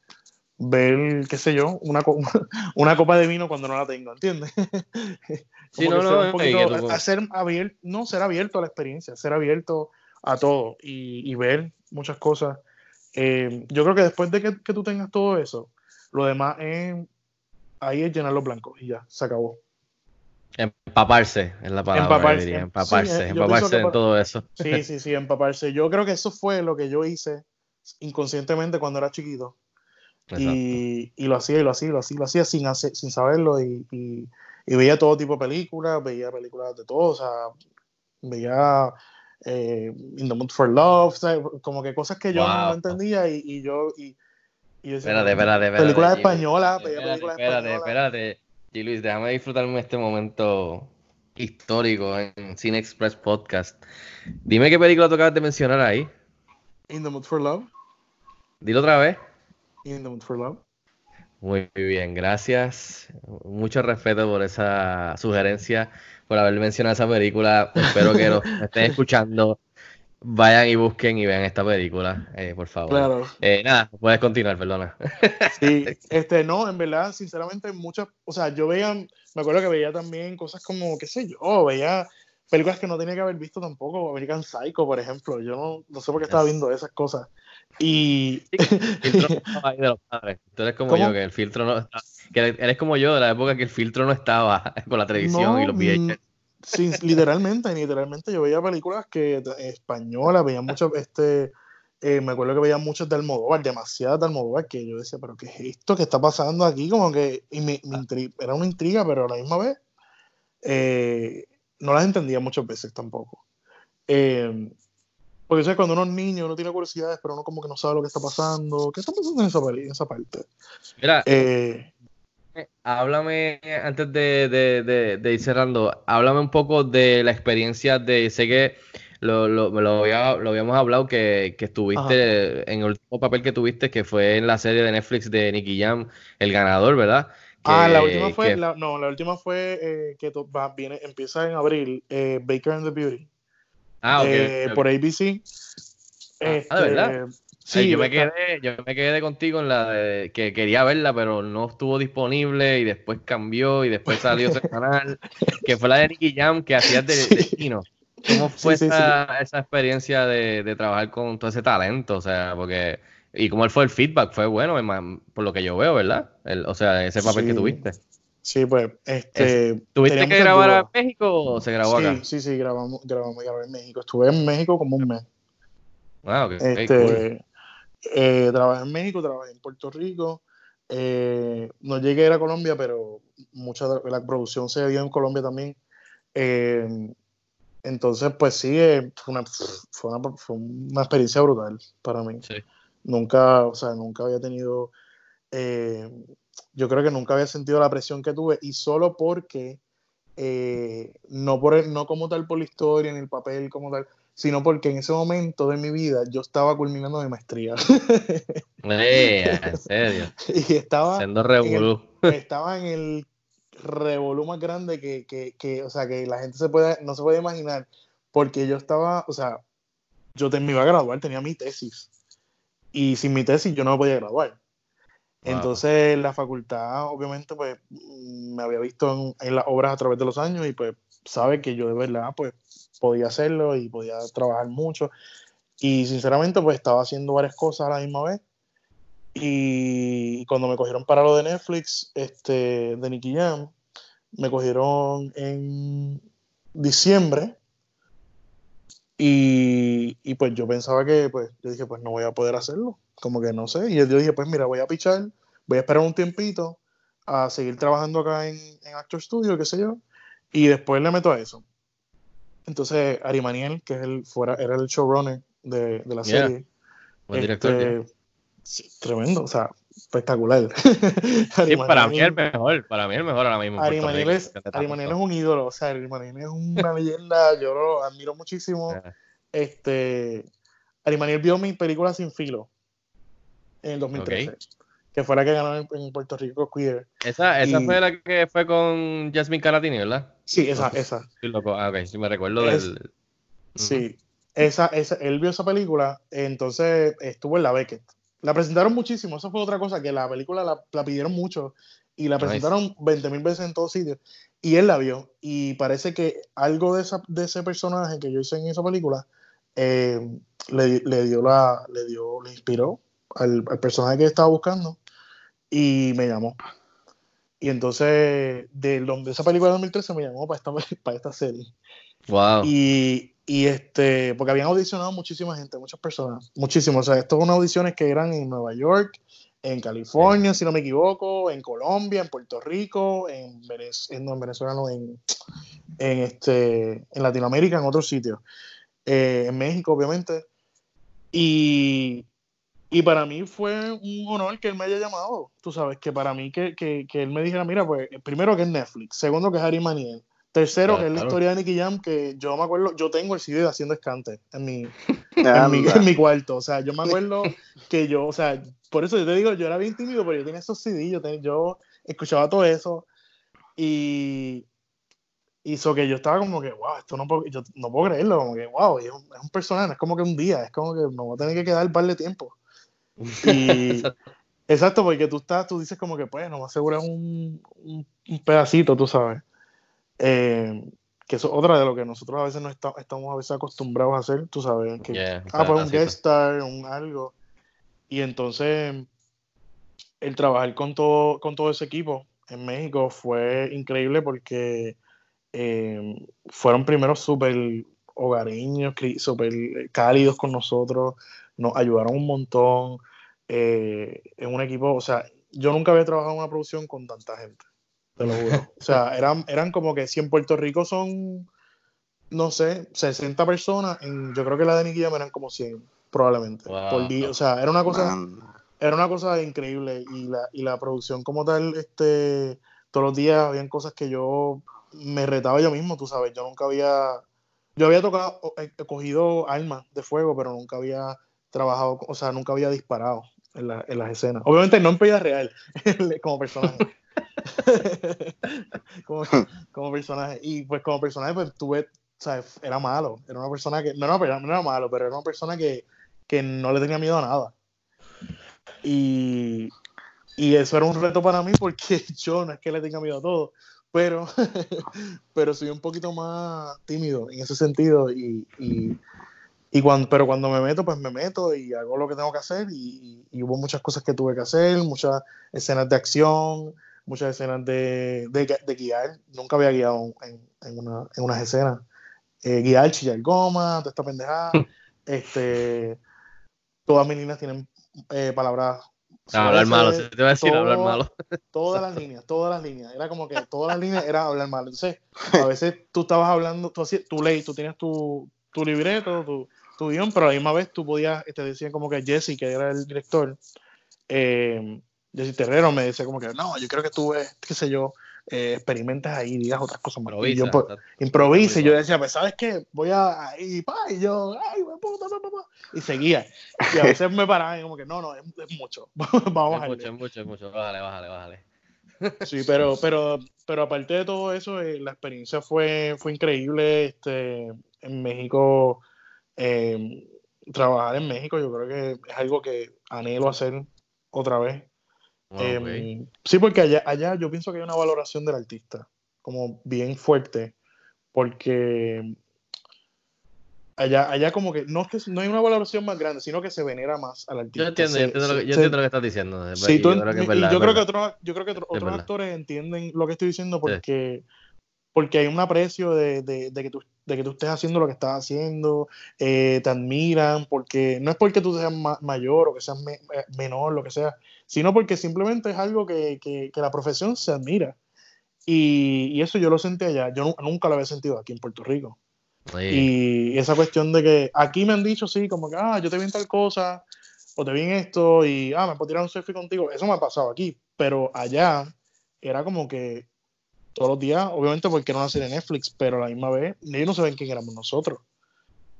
ver, qué sé yo, una, co- una copa de vino cuando no la tengo, ¿entiendes? Sí, no, poquito- ser abierto, no, ser abierto a la experiencia, ser abierto a todo y, y ver muchas cosas. Eh, yo creo que después de que, que tú tengas todo eso, lo demás es, ahí es llenar los blancos y ya, se acabó. Empaparse es la palabra. Empaparse, diría, sí, Empaparse, eh, pienso empaparse que en todo eso. Sí, sí, sí, empaparse. Yo creo que eso fue lo que yo hice inconscientemente cuando era chiquito. Y, y lo hacía y lo hacía y lo hacía, lo hacía sin, hacer, sin saberlo y, y- y veía todo tipo de películas, veía películas de todo, o sea, veía eh, In the Mood for Love, ¿sabes? como que cosas que yo Wow. no entendía y, y yo... Y, y yo Espérate, espérate, españolas, veía Espérate, películas espérate, españolas. espérate. Y Luis, déjame disfrutarme este momento histórico en Cine Express Podcast. Dime qué película tú acabas de mencionar ahí. In the Mood for Love, Dilo otra vez. In the Mood for Love. Muy bien, gracias. Mucho respeto por esa sugerencia, por haber mencionado esa película. Espero que los que estén escuchando vayan y busquen y vean esta película, eh, por favor. Claro. Eh, nada, puedes continuar, perdona. Sí, este, no, en verdad, sinceramente, muchas, o sea, yo veía, me acuerdo que veía también cosas como, qué sé yo, veía películas que no tenía que haber visto tampoco, American Psycho, por ejemplo, yo no, no sé por qué estaba viendo esas cosas. Y, El filtro no estaba ahí de los padres. Tú eres como ¿Cómo? yo, que el filtro no que eres como yo de la época que el filtro no estaba con la televisión No, y los VHS. sí, literalmente, literalmente, yo veía películas que españolas, veía muchas, este, eh, me acuerdo que veía muchas de Almodóvar, demasiadas de Almodóvar, que yo decía, pero ¿qué es esto que está pasando aquí? Como que, y me, me intri- era una intriga, pero a la misma vez, eh, no las entendía muchas veces tampoco. Eh, porque ¿sabes? cuando uno es niño, uno tiene curiosidades, pero uno como que no sabe lo que está pasando. ¿Qué está pasando en esa, en esa parte? Mira, Eh, háblame antes de, de- de- de ir cerrando, háblame un poco de la experiencia de, sé que lo, lo, lo, había- lo habíamos hablado que, que estuviste en el último papel que tuviste, que fue en la serie de Netflix de Nicky Jam, el ganador, ¿verdad? ah, la última fue, que- la- no, la última fue eh, que to- va- viene, empieza en abril, eh, Baker and the Beauty, Ah, ok, eh, por ABC. Ah, ¿de verdad? Sí, Ay, yo, me quedé, yo me quedé contigo en la de que quería verla, pero no estuvo disponible y después cambió y después salió semanal, que fue la de Nicky Jam que hacías de, de chino. ¿Cómo fue Sí, sí, esa, esa experiencia de, de trabajar con todo ese talento? O sea, porque. ¿Y cómo fue el feedback? Fue bueno, por lo que yo veo, ¿verdad? El- o sea, ese papel que Sí. tuviste. Sí, pues, este. ¿Tuviste que grabar a México o se grabó sí, acá? Sí, sí, grabamos, grabamos, grabé en México. Estuve en México como un mes. Ah, ok. ok, Este, cool. eh, trabajé en México, trabajé en Puerto Rico. eh, no llegué a ir a Colombia, pero mucha de la producción se dio en Colombia también. Eh, entonces, pues sí, eh, fue, una, fue, una, fue una experiencia brutal para mí. Sí. Nunca, o sea, nunca había tenido, yo creo que nunca había sentido la presión que tuve y solo porque, eh, no, por el- no como tal por la historia ni el papel como tal, sino porque en ese momento de mi vida yo estaba culminando mi maestría Eh, en serio. y estaba Siendo revolú. estaba en el revolú más grande que, que, que, o sea, que la gente se puede, no se puede imaginar, porque yo estaba, o sea, yo te, me iba a graduar, tenía mi tesis, y sin mi tesis yo no me podía graduar. Wow. Entonces la facultad, obviamente, pues mm, me había visto en, en las obras a través de los años y pues sabe que yo de verdad, pues podía hacerlo y podía trabajar mucho. Y sinceramente, pues estaba haciendo varias cosas a la misma vez. Y cuando me cogieron para lo de Netflix, este, de Nicky Jam, me cogieron en diciembre. Y, y pues yo pensaba que, pues, yo dije, pues no voy a poder hacerlo. Como que no sé. Y yo dije, pues mira, voy a pichar, voy a esperar un tiempito a seguir trabajando acá en, en Actor Studio, qué sé yo. Y después le meto a eso. Entonces, Ari Maniel, que es el, fuera, era el showrunner de, de la Yeah. serie. Buen director. este, sí, tremendo, o sea, espectacular. Sí, para mí el mejor, para mí el mejor ahora mismo. Ari Maniel es, Ari Maniel es un ídolo, o sea, Ari Maniel es una leyenda, yo lo admiro muchísimo. Yeah. Este, Ari Maniel vio mi película Sin Filo en el 2013, que fue la que ganó en, en Puerto Rico Queer. Esa, esa Y- fue la que fue con Jasmine Caratini, ¿verdad? Sí, esa, esa. Sí, loco. Ah, ok, sí me recuerdo Es- del... Sí, esa, esa, él vio esa película, entonces estuvo en la Beckett, La presentaron muchísimo, eso fue otra cosa, que la película la, la pidieron mucho y la presentaron 20 mil veces en todos sitios. Y él la vio. Y parece que algo de, esa, de ese personaje que yo hice en esa película eh, le, le dio la, le dio, le inspiró al, al personaje que estaba buscando y me llamó. Y entonces, de, de esa película de 2013 me llamó para esta, para esta serie. Wow. Y, y este, porque habían audicionado muchísima gente, muchas personas, muchísimos. O sea, estas unas audiciones que eran en Nueva York, en California, si no me equivoco, en Colombia, en Puerto Rico, en, Venez- en, no, en Venezuela, no, en, en, este, en Latinoamérica, en otros sitios, Eh, en México, obviamente. Y, y para mí fue un honor que él me haya llamado. Tú sabes, que para mí que, que, que él me dijera, mira, pues primero que es Netflix, segundo que es Harry Maniel, tercero Claro, que es la claro. historia de Nicky Jam, que yo me acuerdo, yo tengo el CD de haciendo escante en mi, en mi, Anda. en mi cuarto. O sea, yo me acuerdo que yo, o sea, por eso yo te digo, yo era bien tímido, pero yo tenía esos CD, yo, ten- yo escuchaba todo eso y hizo que yo estaba como que, wow, esto no puedo, yo no puedo creerlo, como que, wow, es un, es un personaje, no es como que un día, es como que me voy a tener que quedar un par de tiempo. Y, exacto, porque tú estás, tú dices como que, pues, no me aseguras un, un, un pedacito, tú sabes. Eh, que eso es otra de lo que nosotros a veces no esta- estamos a veces acostumbrados a hacer, tú sabes, que Yeah, ah, pues un guest star, un algo. Y entonces, el trabajar con todo, con todo ese equipo en México fue increíble porque eh, fueron primero súper hogareños, súper cálidos con nosotros, nos ayudaron un montón. eh, en un equipo, o sea, yo nunca había trabajado en una producción con tanta gente, te lo juro. O sea, eran, eran como que si en Puerto Rico son, no sé, 60 personas, en, yo creo que la de Nicky eran como 100, probablemente, Wow. por día. O sea, era una cosa Man. era una cosa increíble y la, y la producción como tal, este, todos los días habían cosas que yo me retaba yo mismo, tú sabes, yo nunca había, yo había tocado, he, he cogido armas de fuego, pero nunca había trabajado, o sea, nunca había disparado en, la- en las escenas. Obviamente no en vida real, como personaje. como, como personaje. Y pues como personaje, pues tuve, o sea, era malo, era una persona que, no, no, no era malo, pero era una persona que, que no le tenía miedo a nada. Y, y eso era un reto para mí porque yo no es que le tenga miedo a todo, pero, pero soy un poquito más tímido en ese sentido. Y, y, y cuando, pero cuando me meto, pues me meto y hago lo que tengo que hacer. Y, y hubo muchas cosas que tuve que hacer, muchas escenas de acción, muchas escenas de, de, de guiar. Nunca había guiado en, en, una, en unas escenas. Eh, guiar, chillar goma, toda esta pendejada. este, todas mis líneas tienen eh, palabras. Hablar malo, se te va a decir todo- hablar malo. Todas las líneas, todas las líneas. Era como que todas las líneas era hablar malo. Entonces, a veces tú estabas hablando, tú tu ley, tú tenías tu, tu libreto, tu, tu guion, pero a la misma vez tú podías, te decían como que Jesse, que era el director, eh, Jesse Terrero, me decía como que, no, yo creo que tú, qué sé yo, eh, experimentes ahí, digas otras cosas más. Y yo, Improvisa, pues, exacto. improvisa, y yo decía, pues, ¿sabes qué? Voy a, y, pa, y yo, ay, puta, pa, pa, pa", y seguía. Y a veces me paraban y como que, no, no, es, es mucho, vamos a Es mucho, es mucho, es mucho. Bájale, bájale, bájale. Sí, pero, pero, pero aparte de todo eso, eh, la experiencia fue, fue increíble. Este, en México, eh, trabajar en México, yo creo que es algo que anhelo hacer otra vez. Wow, Eh, güey. sí, porque allá, allá yo pienso que hay una valoración del artista, como bien fuerte, porque allá, allá como que no es que no hay una valoración más grande, sino que se venera más al artista. Yo entiendo, Se- yo entiendo, lo, que, yo se- entiendo lo que estás diciendo. Sí, tú yo creo que verdad, yo creo que otros, yo creo que otros actores entienden lo que estoy diciendo porque, porque hay un aprecio de, de- de que tú, de que tú estés haciendo lo que estás haciendo, eh, te admiran, porque no es porque tú seas ma- mayor o que seas me- eh, menor, lo que sea, sino porque simplemente es algo que, que- que la profesión se admira. Y, y eso yo lo sentí allá, yo nu- nunca lo había sentido aquí en Puerto Rico. Sí. Y esa cuestión de que aquí me han dicho, sí, como que, ah, yo te vi en tal cosa, o te vi en esto, y, ah, me puedo tirar un selfie contigo. Eso me ha pasado aquí, pero allá era como que todos los días, obviamente porque era una serie de Netflix, pero a la misma vez, ellos no saben quién éramos nosotros.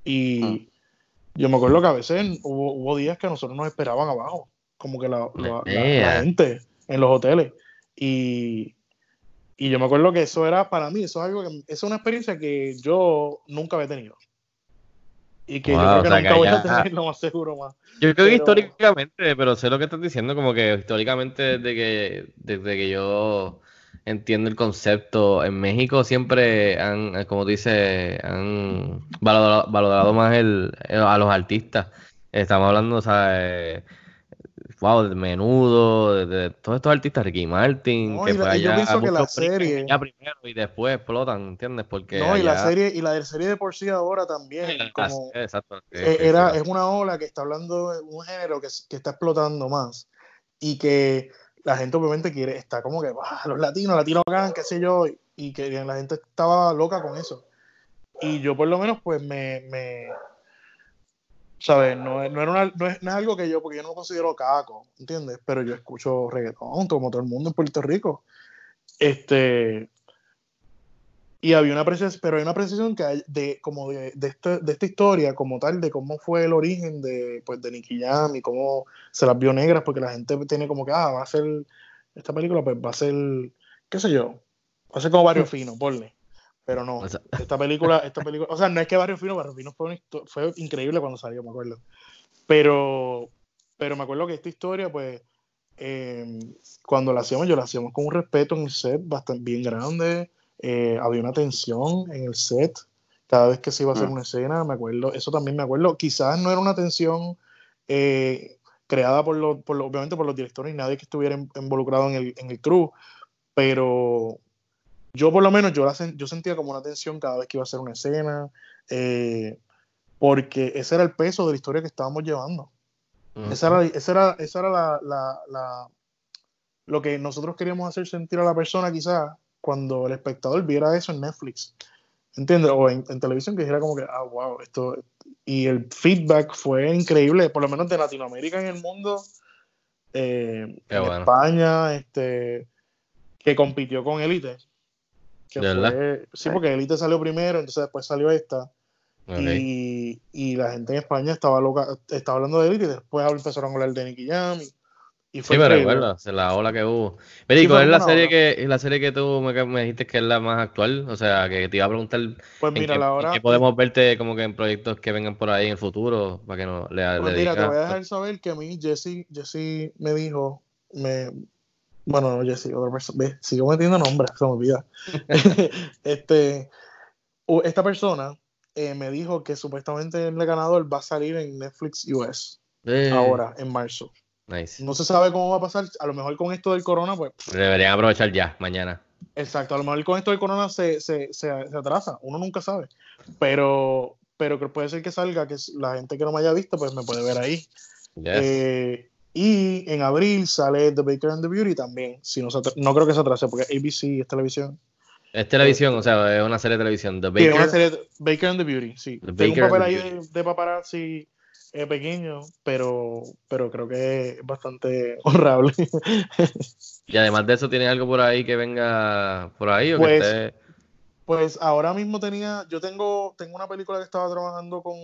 Y yo me acuerdo que a veces hubo, hubo días que a nosotros nos esperaban abajo, como que la, la- la- la gente en los hoteles. Y, y yo me acuerdo que eso era para mí, eso es algo que es una experiencia que yo nunca había tenido. Y que Wow, yo creo que o sea, nunca que voy a ya- tener lo más seguro más. Yo creo que Pero- históricamente, pero sé lo que estás diciendo, como que históricamente desde que, desde que yo entiendo el concepto, en México siempre han, eh, como tú dices, han valorado, valorado más el, el- a los artistas. Estamos hablando, o sea, eh, wow, de Menudo, de, de todos estos artistas, Ricky Martin, No, que y la- y yo pienso que la serie- allá primero y después explotan, ¿entiendes? Porque No, y la serie, y la de serie de por sí ahora también, como exacto. eh, era, es una ola que está hablando de un género que, que está explotando más y que la gente obviamente quiere, está como que, "Ah, los latinos, latinos hagan, qué sé yo, y, que la gente estaba loca con eso. Y yo por lo menos pues me, me ¿sabes? No, no, era una- no, es, no es algo que yo, porque yo no me considero caco, ¿entiendes? Pero yo escucho reggaetón, como todo el mundo en Puerto Rico. Este, y había una apreciación, pero hay una apreciación que hay de, como de, de, este- de esta historia como tal, de cómo fue el origen de, pues, de Nicky Jam y cómo se las vio negras, porque la gente tiene como que, ah, va a ser, esta película pues va a ser, qué sé yo, va a ser como Barrio Fino, ponle. Pero no, O sea- esta película, esta película, o sea, no es que Barrio Fino, Barrio Fino fue, fue increíble cuando salió, me acuerdo. Pero, pero me acuerdo que esta historia, pues, eh, cuando la hacíamos, yo la hacíamos con un respeto en el set bastante bien grande. Eh, había una tensión en el set cada vez que se iba a hacer Mm. una escena, me acuerdo, eso también me acuerdo. Quizás no era una tensión eh, creada por los, por los- obviamente por los directores y nadie que estuviera in- involucrado en el, en el crew, pero yo por lo menos yo, la yo sentía como una tensión cada vez que iba a hacer una escena, eh, porque ese era el peso de la historia que estábamos llevando. Esa era, esa era, esa era la- la- lo que nosotros queríamos hacer sentir a la persona quizás cuando el espectador viera eso en Netflix, ¿entiendes? O en, en televisión que dijera como que, ah, wow, esto... Y el feedback fue increíble, por lo menos de Latinoamérica en el mundo, eh, en bueno. España, este, que compitió con Elite. Que fue- sí, porque Elite salió primero, entonces después salió esta. Ok. Y, y la gente en España estaba loca, estaba hablando de Elite y después empezaron a hablar de Nicky Jam. Y, y Sí, fue increíble. recuerdo, la ola que hubo. Pero, ¿y Sí, es la serie ola. que la serie que tú me, me dijiste que es la más actual? O sea, que te iba a preguntar Pues en mira, qué, la hora. qué podemos verte como que en proyectos que vengan por ahí en el futuro para que no le, Pues le mira, te voy a dejar saber que a mí Jesse, Jesse me dijo, me, bueno, no Jesse, otra persona, ve, sigo metiendo nombres, se me olvida. este, esta persona eh, me dijo que supuestamente el ganador va a salir en Netflix US Eh, ahora, en marzo. Nice. No se sabe cómo va a pasar, a lo mejor con esto del corona, pues Deberían aprovechar ya, mañana. Exacto, a lo mejor con esto del corona se, se, se, se atrasa, uno nunca sabe. Pero, pero puede ser que salga, que la gente que no me haya visto, pues me puede ver ahí. Yes. Eh, y en abril sale The Baker and the Beauty también. Si no, se no creo que se atrase porque ABC es televisión. es televisión, o sea, es una serie de televisión. The Sí, es Baker. una serie de- Baker and the Beauty, sí. The Tengo Baker un papel ahí de paparazzi eh, pequeño, pero, pero creo que es bastante honrable. Y además de eso, ¿tienes algo por ahí que venga por ahí o que Pues, esté- Pues ahora mismo tenía, yo tengo, tengo una película que estaba trabajando con,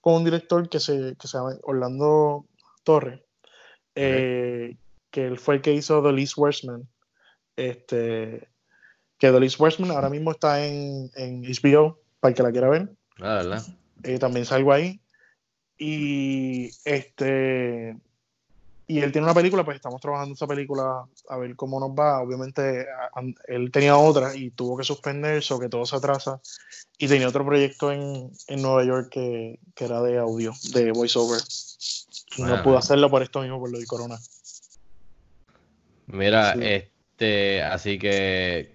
con un director que se, que se llama Orlando Torres, eh, que él fue el que hizo The Least Worstman. Este, que The Least Worstman ahora mismo está en, en HBO, para el que la quiera ver. Ah, ¿verdad? Eh, también salgo ahí. Y este y él tiene una película, pues estamos trabajando esa película a ver cómo nos va. Obviamente él tenía otra y tuvo que suspender, o que todo se atrasa. Y tenía otro proyecto en, en Nueva York que, que era de audio, de voiceover. Y no Ah. pudo hacerlo por esto mismo, por lo de corona. Mira, Sí. este, así que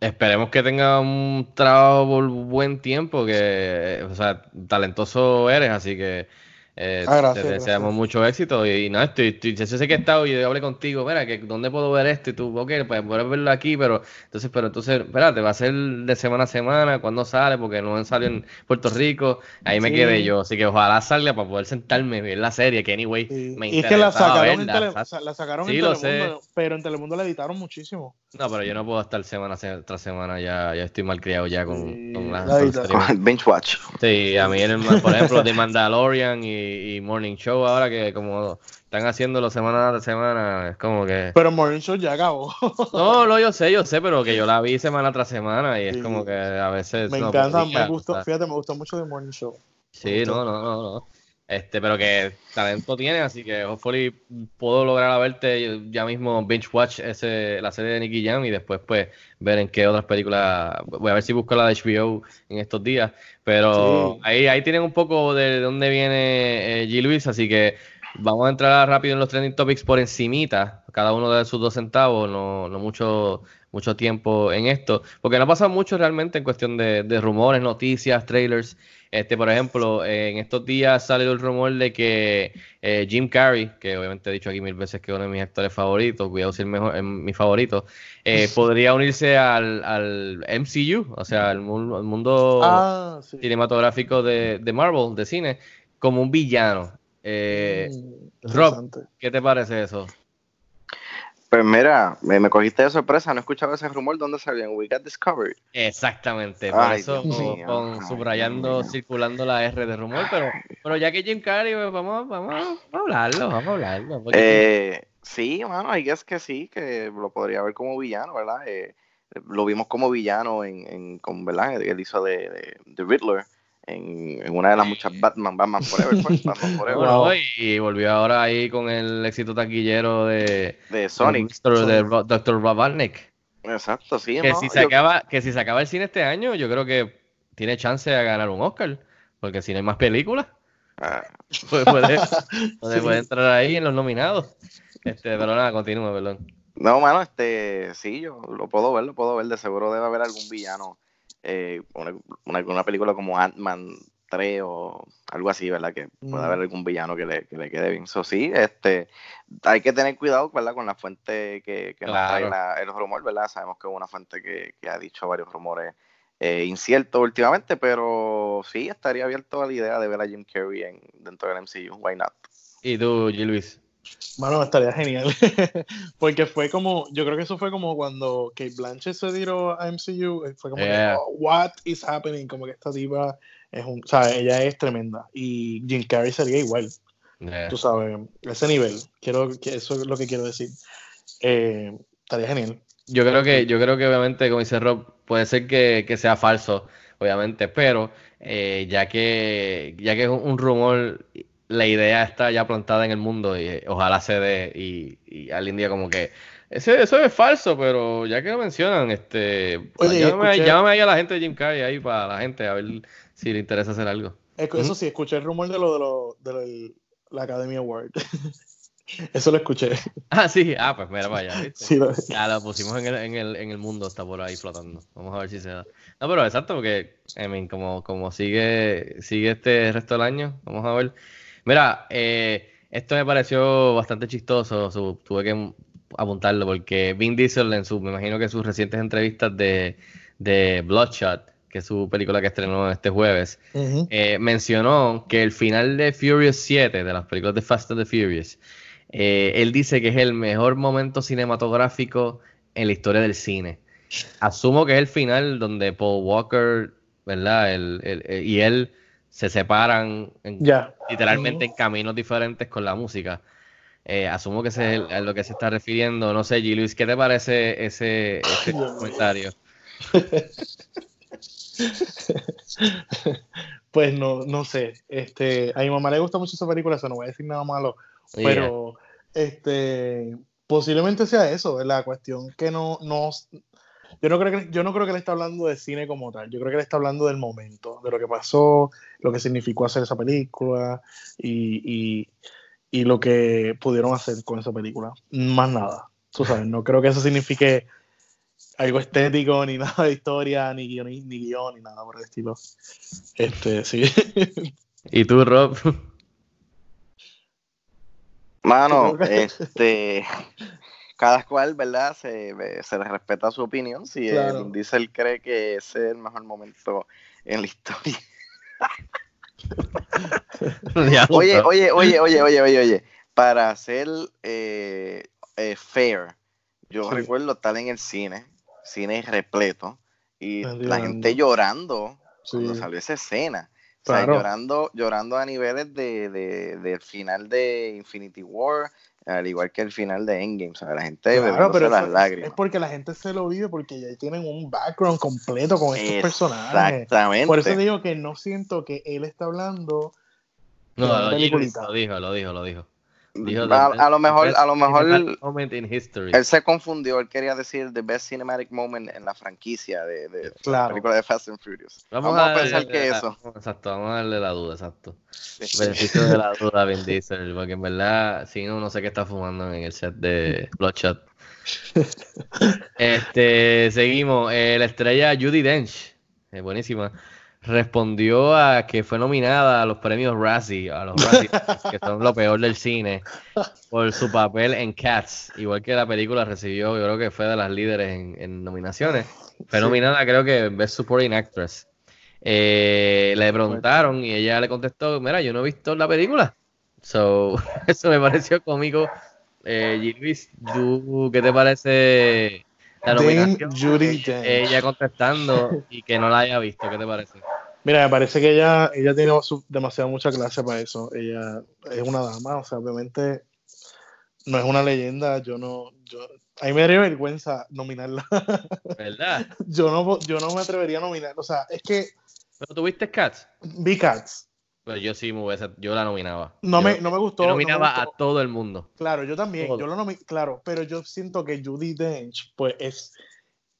esperemos que tenga un trabajo por buen tiempo, que, o sea, talentoso eres, así que eh, Ah, gracias, te gracias. deseamos mucho éxito y, nada, estoy, estoy, yo sé que he estado y yo hablé contigo, mira, que dónde puedo ver esto y tú, ok, pues puedes verlo aquí, pero entonces, pero entonces, espérate, va a ser de semana a semana, cuando sale, porque no salió en Puerto Rico, ahí me quedé yo, así que ojalá salga para poder sentarme y ver la serie, que anyway, Sí. me Y es que la sacaron, en, tele- la sacaron sí, en Telemundo, pero en Telemundo la editaron muchísimo. No, pero yo no puedo estar semana se- tras semana, ya, ya estoy mal criado ya con, Sí, con las la con Con el Bench Watch. Sí, a mí, en el- por ejemplo, The Mandalorian y, y Morning Show ahora que como están haciéndolo semana tras semana, es como que... Pero Morning Show ya acabó. No, no, yo sé, yo sé, pero que yo la vi semana tras semana y es Sí. como que a veces... me no encanta, me gustó, fíjate, me gustó mucho de Morning Show. Sí, no, no, no, no. Este, pero que talento tiene, así que hopefully puedo lograr a verte ya mismo binge watch ese, la serie de Nicky Jam y después pues ver en qué otras películas, voy a ver si busco la de HBO en estos días, pero Sí. ahí, ahí tienen un poco de dónde viene eh, G. Luis, así que vamos a entrar rápido en los trending topics por encimita, cada uno de sus dos centavos, no, no mucho, mucho tiempo en esto, porque no ha pasado mucho realmente en cuestión de, de rumores, noticias, trailers. Este, por ejemplo, eh, en estos días salió el rumor de que eh, Jim Carrey, que obviamente he dicho aquí mil veces que es uno de mis actores favoritos, cuidado si el mejor, es mi favorito, eh, podría unirse al, al MCU, o sea, al, mu- al mundo Ah, sí. cinematográfico de, de Marvel, de cine, como un villano. Eh, Mm, Rob. ¿qué te parece eso? Pues mira, me, me cogiste de sorpresa, no escuchaba ese rumor, ¿dónde salió? En We Got Discovered. Exactamente, por Ay, eso con- mío, con- ay, subrayando, mío. circulando la R de rumor, pero, pero ya que Jim Carrey, pues, vamos, vamos, vamos a hablarlo, vamos a hablarlo. Eh, sí, mano, I guess que sí, que lo podría ver como villano, ¿verdad? Eh, lo vimos como villano en, en con, ¿verdad? Él hizo de, de, de Riddler en, en una de las muchas Batman, Batman Forever, pues, Batman Forever, Bueno, y volvió ahora ahí con el éxito taquillero de, de Sonic. de, Dr. Robotnik. Exacto, sí, Que ¿no? si, Yo- se acaba, que si se acaba el cine este año, yo creo que tiene chance de ganar un Oscar. Porque si no hay más películas, ah, pues puede, puede, Sí. puede entrar ahí en los nominados. Este, pero nada, continúa, perdón. No, mano, este, sí, yo lo puedo ver, lo puedo ver. De seguro debe haber algún villano, eh, una, una, película como Ant-Man 3 o algo así, ¿verdad? Que pueda Mm. haber algún villano que le, que le quede bien. Eso sí, este, hay que tener cuidado, ¿verdad? Con la fuente que, que nos trae la- el rumor, ¿verdad? Sabemos que es una fuente que, que ha dicho varios rumores eh, inciertos últimamente, pero sí, estaría abierto a la idea de ver a Jim Carrey en, dentro del MCU. Why not? Y tú, G. Luis. Mano, estaría genial. Porque fue como, yo creo que eso fue como cuando Kate Blanchett se tiró a MCU. eh, Fue como, que. "Oh, what is happening? Como que esta tipa es un, o sea, ella es tremenda. Y Jim Carrey sería igual, tú sabes, ese nivel. Quiero, eso es lo que quiero decir. Eh, estaría genial. Yo creo que, yo creo que obviamente, como dice Rob, puede ser que, que sea falso, obviamente, pero eh, ya que, ya que es un rumor, la idea está ya plantada en el mundo y eh, ojalá se dé y, y alguien diga como que ese, eso es falso, pero ya que lo mencionan, este, Oye, llámame, escuché- llámame ahí a la gente de Jim Carrey ahí para la gente a ver si le interesa hacer algo. Eso sí, escuché el rumor de lo de, lo, de lo la Academy Award. eso lo escuché. Ah, sí, ah, pues mira ¿viste? Sí, lo- Ya lo pusimos en el, en el, en el mundo, está por ahí flotando. Vamos a ver si se da. No, pero exacto, porque, I mean, como, como sigue, sigue este resto del año, vamos a ver. Mira, eh, esto me pareció bastante chistoso, su- tuve que apuntarlo, porque Vin Diesel en su, me imagino que sus recientes entrevistas de, de Bloodshot, que es su película que estrenó este jueves, eh, mencionó que el final de Furious 7, de las películas de Fast and the Furious, eh, él dice que es el mejor momento cinematográfico en la historia del cine. Asumo que es el final donde Paul Walker, ¿verdad? El- el- el- y él se separan en- literalmente en caminos diferentes con la música. Eh, asumo que ese es el- a lo que se está refiriendo. No sé, G. Luis, ¿qué te parece ese, comentario? Pues no, no sé. Este, a mi mamá le gusta mucho esa película, eso no voy a decir nada malo. Yeah. Pero este posiblemente sea eso, la cuestión que no, no yo no creo que yo no creo que le está hablando de cine como tal, yo creo que le está hablando del momento, de lo que pasó, lo que significó hacer esa película y, y, y lo que pudieron hacer con esa película. Más nada. Tú sabes, no creo que eso signifique algo estético, ni nada de historia, ni guion, ni, ni guion, ni nada por el estilo. Este, sí. ¿Y tú, Rob? Mano, este, cada cual, ¿verdad? Se, se le respeta su opinión. Si Claro. el Diesel cree que ese es el mejor momento en la historia. Oye, oye, oye, oye, oye, oye, oye. Para ser eh, eh, fair, yo Sí. recuerdo estar en el cine, cine repleto, y la gente llorando cuando salió esa escena. O sea, Claro. llorando, llorando a niveles de, de- del final de Infinity War, Al igual que el final de Endgame, o sea, la gente Claro, pero las lágrimas. es porque la gente se lo vive porque ya tienen un background completo con estos personajes. Exactamente. Por eso digo que no siento que él está hablando No, lo, lo dijo, lo dijo, lo dijo. Dijo a, lo mejor, best a lo mejor cinematic moment in history. él se confundió, él quería decir the best cinematic moment en la franquicia de, de la Claro. película de Fast and Furious. Vamos, Vamos, a darle pensar que la- eso. Exacto, vamos a darle la duda, exacto. Beneficio de la duda, Vin Diesel, porque en verdad, si no, no sé qué está fumando en el set de Bloodshot. Este, seguimos. Eh, la estrella Judy Dench, eh, buenísima, respondió a que fue nominada a los premios Razzie, a los Razzie, que son lo peor del cine, por su papel en Cats. Igual que la película recibió, yo creo que fue de las líderes en, en nominaciones. Fue Sí. nominada, creo que Best Supporting Actress. Eh, le preguntaron y ella le contestó, mira, yo no he visto la película. So, eso me pareció cómico. Eh, G. Luis, ¿tú qué te parece la nominación? Dench. Ella contestando y que no la haya visto, ¿qué te parece? Mira, me parece que ella, ella tiene su- demasiado mucha clase para eso. Ella es una dama, o sea, obviamente no es una leyenda. Yo no, yo, a mí me daría vergüenza nominarla. ¿Verdad? yo no, yo no me atrevería a nominar. O sea, es que ¿Pero tuviste Cats? vi Cats. Pues yo sí me hubiese, yo la nominaba. No Yo- me, no me gustó. yo no me nominaba gustó. a todo el mundo. Claro, yo también, Todo. yo lo nomi- claro, pero yo siento que Judy Dench, pues, es,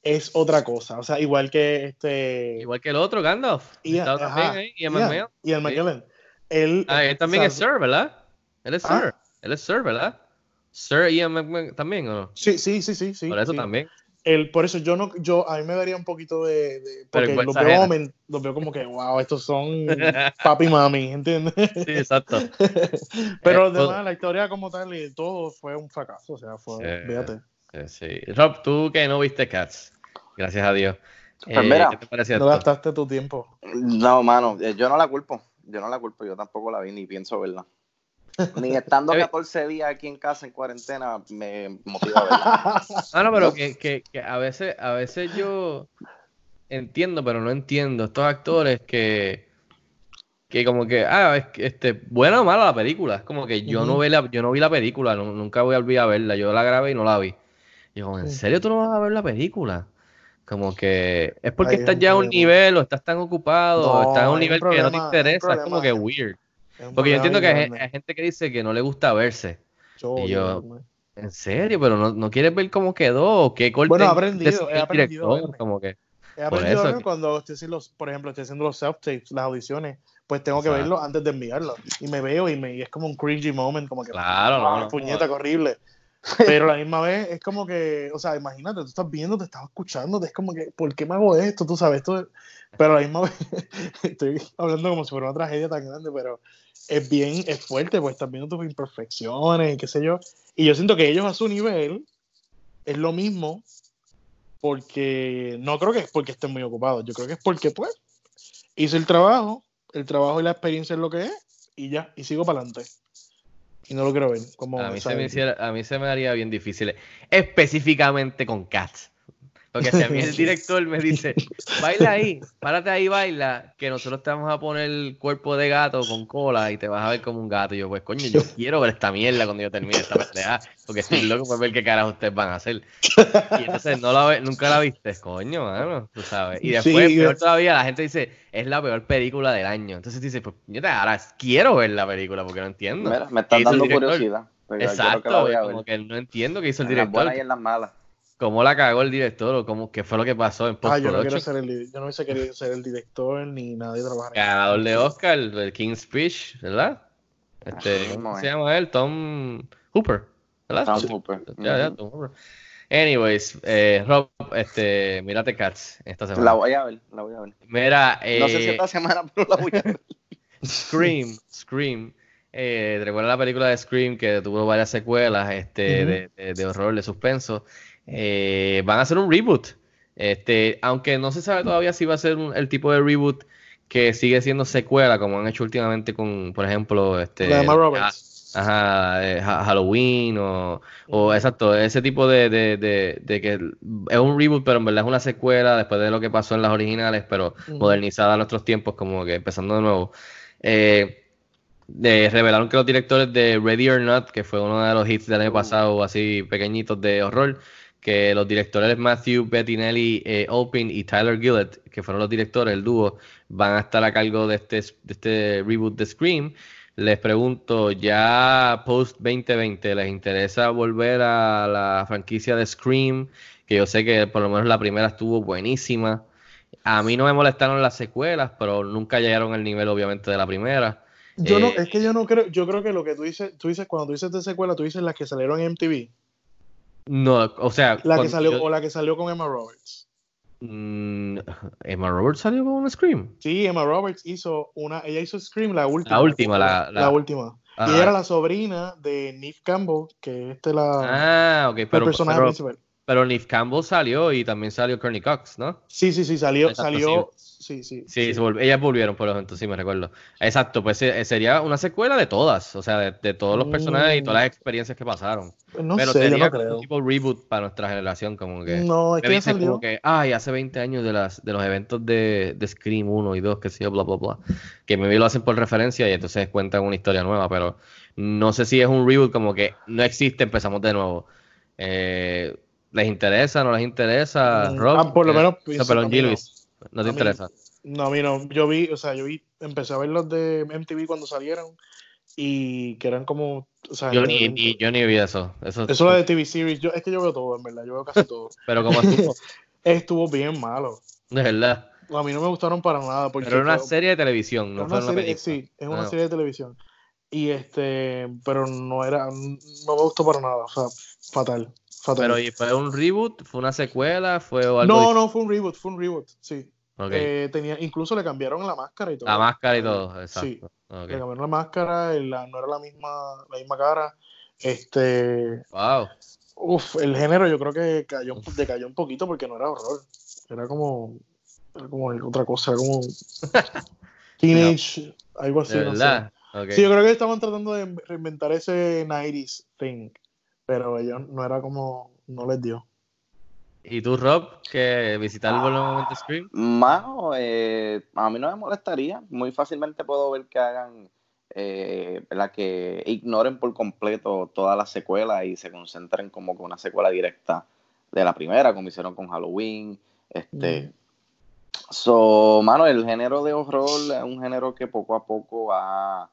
es otra cosa. O sea, igual que este. Igual que el otro, Gandalf. Ian, Estaba también Ian Ian, McMahon. Ian Sí. McKellen. Él, Ah, él también o es Sir, ¿verdad? Él es Ah. Sir. Él es Sir, ¿verdad? Sir Ian McMahon también, ¿o no? Sí, sí, sí, sí. sí Por eso sí. también. El, por eso yo no, yo a mí me daría un poquito de, de- porque Vergüenza los veo, los como que wow, estos son papi y mami, ¿entiendes? Sí, exacto. Pero Eh, además todo- la historia como tal y todo fue un fracaso, o sea, fue, Sí. fíjate. Eh, Sí. Rob, tú que no viste Cats, gracias a Dios. Pues Eh, mira, ¿Qué te pareció No gastaste tu tiempo. No, mano, eh, yo no la culpo. Yo no la culpo, yo tampoco la vi ni pienso verla. Ni estando Eh, 14 días aquí en casa en cuarentena me motiva a verla. Ah, no, pero que, que, que a veces, a veces yo entiendo, pero no entiendo. Estos actores que, que como que, ah, es que, este, buena o mala la película. Es como que yo no vi la, yo no vi la película, nu- nunca voy a olvidar verla. Yo la grabé y no la vi. Y yo, ¿en serio tú no vas a ver la película? Como que es porque estás ya a un nivel o estás tan ocupado o No, estás a un nivel que no te interesa. Es como que weird. Porque yo entiendo que hay, hay gente que dice que no le gusta verse. Yo y yo- ¿En serio? Pero no, no quieres ver cómo quedó o qué corte Bueno, he aprendido, he aprendido como que He aprendido eso que- cuando estoy haciendo los, por ejemplo, estoy haciendo los self-tapes, las audiciones, pues tengo que Exacto. verlo antes de enviarlo. Y me veo y, me, y es como un cringy moment, como que, Claro, no, "Ah, no, puñeta, qué horrible. Pero a la misma vez es como que, o sea, imagínate, tú estás viendo, te estás escuchando, es como que, ¿por qué me hago esto? Tú sabes, esto es- pero a la misma vez estoy hablando como si fuera una tragedia tan grande, pero es bien, es fuerte, pues estás viendo tus imperfecciones y qué sé yo. Y yo siento que ellos a su nivel es lo mismo, porque no creo que es porque estén muy ocupados, yo creo que es porque, pues, hice el trabajo, el trabajo y la experiencia es lo que es, y ya, y sigo para adelante. Y no lo quiero ver. Como, a mí, se me hiciera, a mí se me haría bien difícil, específicamente con Cats. Porque si a mí el director me dice, baila ahí, párate ahí, baila, que nosotros te vamos a poner el cuerpo de gato con cola y te vas a ver como un gato. Y yo, pues coño, yo quiero ver esta mierda cuando yo termine esta pendeja, porque estoy loco por ver qué carajo ustedes van a hacer. Y entonces no la ve- nunca la viste, coño, mano, tú sabes. Y después, Sí, peor yo- todavía, la gente dice, es la peor película del año. Entonces dice, pues yo te, ahora quiero ver la película porque no entiendo. Mira, me ¿Qué estás hizo el dando curiosidad. que Exacto, como que no entiendo qué hizo el En las director, buenas y en las malas. Cómo la cagó el director o cómo, qué fue lo que pasó en Ah, yo no quiero ser el, yo no hubiese querido ser el director ni nadie trabajar en Ganador de Oscar, el King's Speech, ¿verdad? Este, ¿Cómo se llama él? Tom Hooper, ¿verdad? Tom Sí. Hooper. Ya, ya, Tom Hooper. Anyways, eh, Rob, este, mírate Cats esta semana. La voy a ver, la voy a ver. Mira, No sé si eh, esta semana, pero la voy a ver. Scream, Scream. Eh, ¿te recuerdas la película de Scream que tuvo varias secuelas este, Ujú. de, de- de horror, de suspenso? Eh, van a hacer un reboot. Este, aunque no se sabe todavía si va a ser un- el tipo de reboot que sigue siendo secuela, como han hecho últimamente con, por ejemplo, este, La Roberts. Ajá, eh, Ha- Halloween o, o exacto, ese tipo de, de, de, de que es un reboot, pero en verdad es una secuela después de lo que pasó en las originales, pero modernizada a nuestros tiempos, como que empezando de nuevo. Eh, de- revelaron que los directores de Ready or Not, que fue uno de los hits del año pasado, así pequeñitos de horror, que los directores Matthew Bettinelli eh, Opin y Tyler Gillett, que fueron los directores, el dúo, van a estar a cargo de este, de este reboot de Scream. Les pregunto, ya post 2020, ¿les interesa volver a la franquicia de Scream? Que yo sé que por lo menos la primera estuvo buenísima. A mí no me molestaron las secuelas, pero nunca llegaron al nivel, obviamente, de la primera. Yo no, Eh, es que yo no creo, yo creo que lo que tú dices, tú dices, cuando tú dices de secuela, tú dices las que salieron en MTV. No, o sea, La que salió, yo- o la que salió con Emma Roberts. Mm, Emma Roberts salió con un Scream. Sí, Emma Roberts hizo una, ella hizo Scream, la última. La última, la- la, la- última. Ah. Y ella era la sobrina de Neve Campbell, que es este la, Ah, ok, el pero, personaje pero, principal. Pero Neve Campbell salió y también salió Courtney Cox, ¿no? Sí, sí, sí, salió, Exacto, salió, sí, sí. Sí, se volv- ellas volvieron por ejemplo, sí, me recuerdo. Exacto, pues eh, sería una secuela de todas, o sea, de, de todos los personajes y todas las experiencias que pasaron. No pero sé, sería no creo. un tipo reboot para nuestra generación, como que. No, es que ya dicen salió. como que, ay, hace 20 años de, las, de los eventos de, de Scream 1 y 2, que yo, bla, bla, bla. Que me lo hacen por referencia y entonces cuentan una historia nueva, pero no sé si es un reboot como que no existe, empezamos de nuevo. Eh, ¿Les interesa? ¿No les interesa? Mm, Rob, ah, por lo Eh, menos que a mí no. ¿no te A mí- interesa? No, a mí no. Yo vi, o sea, yo vi, empecé a ver los de MTV cuando salieron y que eran como, o sea, Yo ni, ni- yo ni vi eso. Eso, eso es lo de TV series. Yo, es que yo veo todo, en verdad. Yo veo casi todo. Pero como estuvo, Estuvo bien malo. de verdad. A mí no me gustaron para nada. Porque Pero era una fue- serie de televisión, no fue una una serie, película. sí, es una Ah. serie de televisión. Y este, pero no era, no me gustó para nada. O sea, fatal. Fatal. Pero ¿y fue un reboot? ¿Fue una secuela? ¿Fue algo no, no, fue un reboot, fue un reboot, sí. Eh, tenía, incluso le cambiaron la máscara y todo. La máscara y todo, exacto. Sí, le cambiaron la máscara, la- no era la misma, la misma cara. Este, Wow. uf, el género yo creo que cayó, decayó un poquito porque no era horror. Era como, era como otra cosa, era como teenage, algo así, no sé. Sí, yo creo que estaban tratando de reinventar ese 90s thing, pero ellos no era como, no les dio. ¿Y tú, Rob, que visitar el momento Scream? Mano, eh, a mí no me molestaría. Muy fácilmente puedo ver que hagan eh, la que ignoren por completo todas las secuelas y se concentren como con una secuela directa de la primera, como hicieron con Halloween. Este, So, mano, el género de horror es un género que poco a poco ha,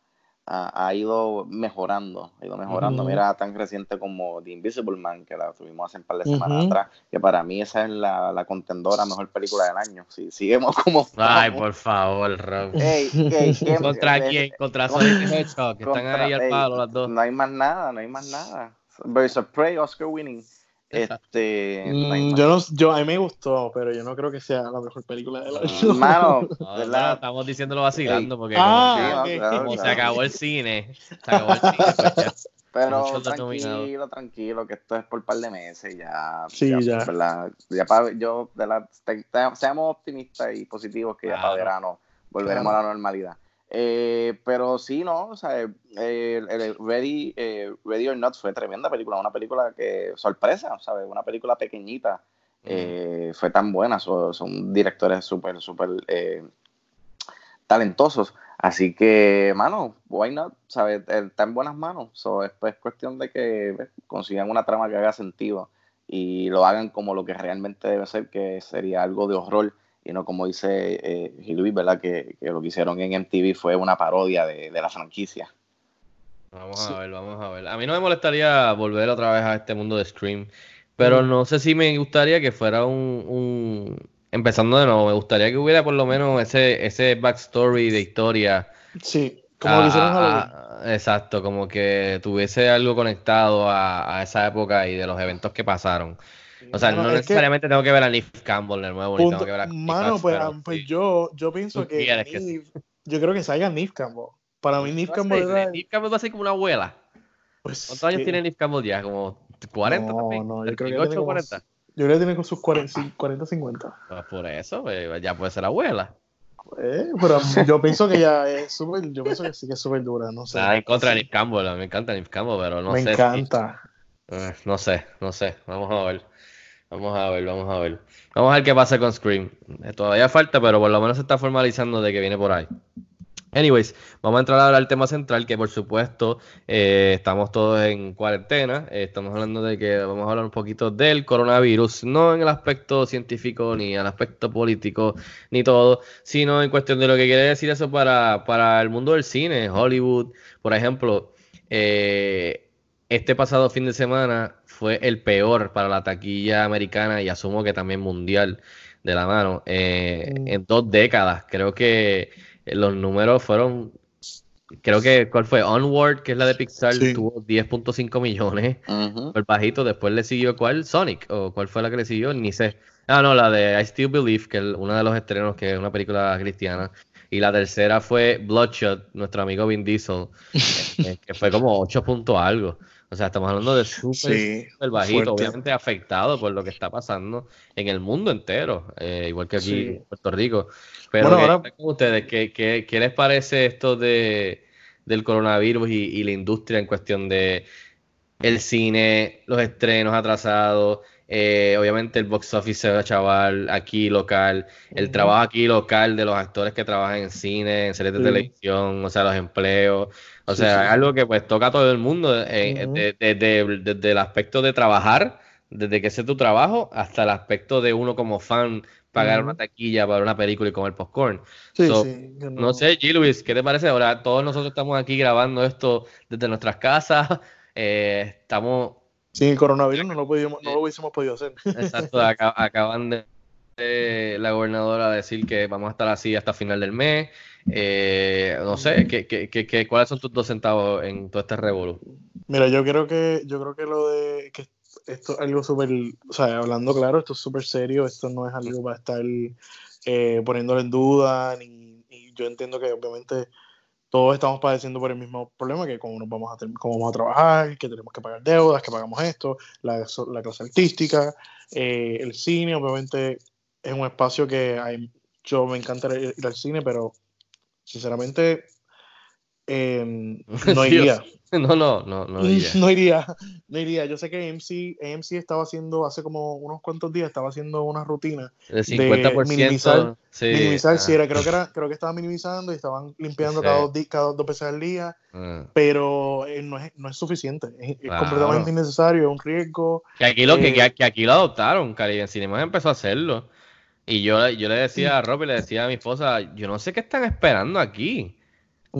ha, ha ido mejorando, ha ido mejorando. Ujú. Mira, tan reciente como The Invisible Man, que la tuvimos hace un par de semanas Ujú. atrás, que para mí esa es la, la contendora mejor película del año. Si seguimos como Ay, estamos. por favor, Rob. Ey, ey, ¿qué- ¿Contra eh, quién? Contra contra- Sonic Hedgehog, que están contra- ahí al palo las dos. No hay más nada, no hay más nada. Of Prey, Oscar winning. Este, Mm, yo no, yo, a mí me gustó, pero yo no creo que sea la mejor película del año. Mano, No, ¿verdad? no, estamos diciéndolo vacilando porque Ah, como, que- ok. claro, como se claro. acabó el cine, se acabó el cine, pues ya. Pero tranquilo, tranquilo, que esto es por un par de meses ya. Sí, ya. Ya para, yo, de la, te- te- seamos optimistas y positivos que ya para verano volveremos a la normalidad. Eh, pero sí, no, o sea, eh, el, el Ready, eh, Ready or Not fue tremenda película, una película que sorpresa, ¿sabes? Una película pequeñita, eh, fue tan buena, son, son directores súper, súper eh, talentosos. Así que, mano, why not? ¿Sabes? Está en buenas manos. So, es pues, cuestión de que pues, consigan una trama que haga sentido y lo hagan como lo que realmente debe ser, que sería algo de horror y no como dice eh, Gil Luis, ¿verdad? Que, que lo que hicieron en MTV fue una parodia de, de la franquicia. Vamos a ver, vamos a ver. A mí no me molestaría volver otra vez a este mundo de Scream, pero no sé si me gustaría que fuera un, un- Empezando de nuevo, me gustaría que hubiera por lo menos ese, ese backstory de historia. Sí, como a- lo hicieron en a- Halloween. a- exacto, como que tuviese algo conectado a, a esa época y de los eventos que pasaron. O sea, Mano, no que- necesariamente tengo que ver a Neve Campbell de nuevo, ni Punto- tengo que ver a Mano, pues, pero ah, pues sí. yo, yo pienso que, yo creo que salga Neve Campbell. Para mí a Campbell ser- era, Neve Campbell va a ser como una abuela. pues, ¿Cuántos años tiene Neve Campbell ya? ¿Como 40 No, también? no, yo creo que 38 tiene como- 40. Yo creo que tiene con sus 40, 40 50. Pues por eso, pues, ya puede ser abuela. Eh, pero yo pienso que ella es súper, yo pienso que sí que es súper dura, no sé. Nada en contra de Neve Campbell, me encanta Neve Campbell, pero no Me sé. si- encanta. eh, no sé, no sé. Vamos a ver. Vamos a ver, vamos a ver. Vamos a ver qué pasa con Scream. Eh, todavía falta, pero por lo menos se está formalizando de que viene por ahí. Anyways, vamos a entrar ahora al tema central, que por supuesto eh, estamos todos en cuarentena. Eh, estamos hablando de que vamos a hablar un poquito del coronavirus, no en el aspecto científico, ni en el aspecto político, ni todo, sino en cuestión de lo que quiere decir eso para, para el mundo del cine, Hollywood, por ejemplo. Eh, este pasado fin de semana fue el peor para la taquilla americana y asumo que también mundial de la mano en dos décadas. Creo que los números fueron, creo que, ¿cuál fue? Onward, que es la de Pixar, tuvo 10.5 millones, el bajito, después le siguió, ¿cuál? Sonic, o ¿cuál fue la que le siguió? Ni sé. Ah, no, la de I Still Believe, que es uno de los estrenos, que es una película cristiana. Y la tercera fue Bloodshot, nuestro amigo Vin Diesel, eh, que fue como 8 puntos algo. O sea, estamos hablando de súper bajito, obviamente afectado por lo que está pasando en el mundo entero, eh, igual que aquí en Puerto Rico. Pero ahora... ustedes, ¿qué, ¿qué, qué, les parece esto de, del coronavirus y, la industria en cuestión de el cine, los estrenos atrasados? Eh, obviamente el box office va chaval aquí local, el trabajo aquí local de los actores que trabajan en cine, en series de televisión, o sea, los empleos, o sea, algo que pues toca a todo el mundo, eh, desde, el aspecto de trabajar, desde que es tu trabajo, hasta el aspecto de uno como fan pagar una taquilla para una película y comer popcorn. Sí, sí, no... sé, G. Luis, ¿qué te parece? Ahora todos nosotros estamos aquí grabando esto desde nuestras casas, eh, estamos... Sin el coronavirus no lo, pudimos, no lo hubiésemos podido hacer. Exacto, acaban de la gobernadora decir que vamos a estar así hasta final del mes. Eh, no sé, ¿qué, qué, qué, cuáles son tus dos centavos en todo este revolú? Mira, yo creo que yo creo que lo de que esto es algo súper, o sea, hablando claro, esto es súper serio, esto no es algo para estar eh, poniéndolo en duda, ni, yo entiendo que obviamente todos estamos padeciendo por el mismo problema, que cómo, nos vamos, a cómo vamos a trabajar, que tenemos que pagar deudas, que pagamos esto, la, la clase artística, eh, el cine, obviamente es un espacio que hay, yo me encanta ir al cine, pero sinceramente, em, no iría. No, no, no, no iría. No iría, no iría. Yo sé que AMC, AMC estaba haciendo, hace como unos cuantos días, estaba haciendo una rutina de 50%. minimizar, sí, minimizar sí, era, creo que era, creo que estaban minimizando y estaban limpiando cada, dos, cada dos veces al día, ah. pero eh, no, es, no es suficiente, es, completamente innecesario, es un riesgo. Que aquí lo, que, eh, que, aquí lo adoptaron, Caribe Cinema empezó a hacerlo. Y yo, yo le decía a Rob y le decía a mi esposa, yo no sé qué están esperando aquí.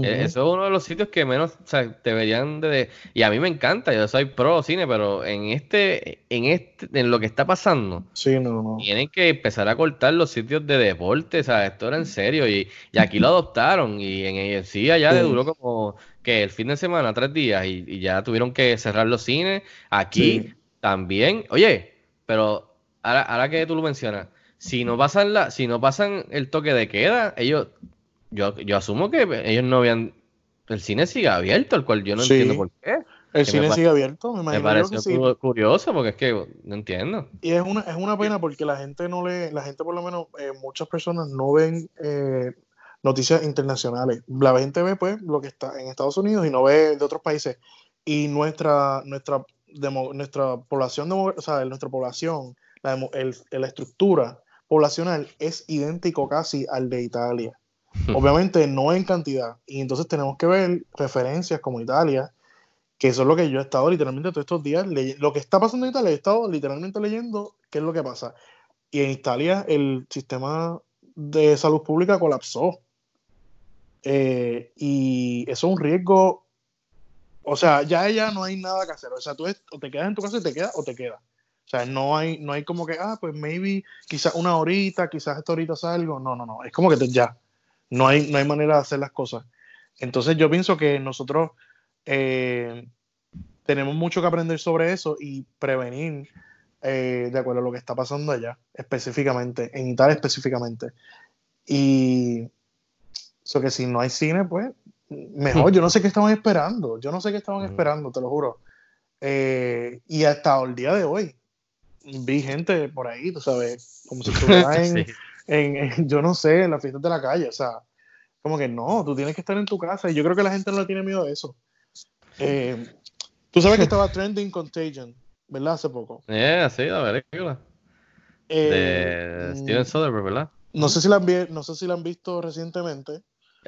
E, eso es uno de los sitios que menos o sea, deberían de, Y a mí me encanta, yo soy pro cine, pero en este, en este, en lo que está pasando, sí, no, no. tienen que empezar a cortar los sitios de deporte, o sea, esto era en serio, y, y aquí lo adoptaron, y en sí allá le duró como que el fin de semana, tres días, y, ya tuvieron que cerrar los cines, aquí también, oye, pero ahora, ahora que tú lo mencionas, si no pasan la, si no pasan el toque de queda, ellos, yo, yo asumo que ellos no habían, el cine sigue abierto, el cual yo no entiendo por qué. El cine sigue abierto, me imagino. Me pareció curioso porque es que no entiendo. Y es una, es una pena porque la gente no le, la gente por lo menos, eh, muchas personas no ven eh, noticias internacionales. La gente ve pues lo que está en Estados Unidos y no ve de otros países. Y nuestra, nuestra, nuestra población, o sea, nuestra población, la, el, la estructura poblacional es idéntico casi al de Italia. Obviamente no en cantidad. Y entonces tenemos que ver referencias como Italia, que eso es lo que yo he estado literalmente todos estos días. Lo que está pasando en Italia, he estado literalmente leyendo qué es lo que pasa. Y en Italia el sistema de salud pública colapsó. Eh, y eso es un riesgo. O sea, ya ya no hay nada que hacer. O sea, tú o te quedas en tu casa y te quedas o te quedas. O sea, no hay, no hay como que, ah, pues maybe, quizás una horita, quizás esta horita salgo. No, no, no. Es como que ya. No hay, no hay manera de hacer las cosas. Entonces yo pienso que nosotros eh, tenemos mucho que aprender sobre eso y prevenir eh, de acuerdo a lo que está pasando allá, específicamente, en Italia específicamente. Y eso que si no hay cine, pues mejor. Yo no sé qué estaban esperando. Yo no sé qué estaban esperando, te lo juro. Eh, y hasta el día de hoy, vi gente por ahí, tú sabes, como si estuviera en, en, yo no sé, en las fiestas de la calle, o sea, como que no, tú tienes que estar en tu casa y yo creo que la gente no le tiene miedo a eso. Eh, tú sabes que estaba trending Contagion, ¿verdad? Hace poco. Yeah, sí, la película. Eh, de Steven Soderbergh, ¿verdad? No sé si la han, no sé si la han visto recientemente.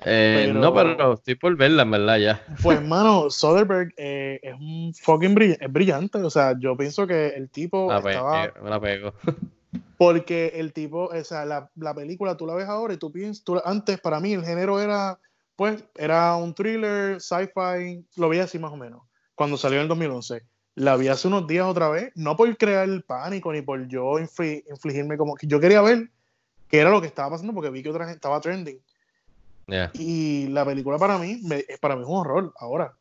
Eh, Pero- No, pero estoy por verla, en verdad, ya. Pues, hermano, Soderbergh eh, es un fucking brill- es brillante. O sea, yo pienso que el tipo La, pe- estaba. eh, me la pego. Porque el tipo, o sea, la, la película tú la ves ahora y tú piensas, tú- antes para mí el género era, pues, era un thriller, sci-fi, lo vi así más o menos, cuando salió en el 2011. La vi hace unos días otra vez, no por crear el pánico ni por yo infli- infligirme como yo quería ver qué era lo que estaba pasando porque vi que otra gente estaba trending. Ya. Y la película para mí, me- para mí es un horror ahora.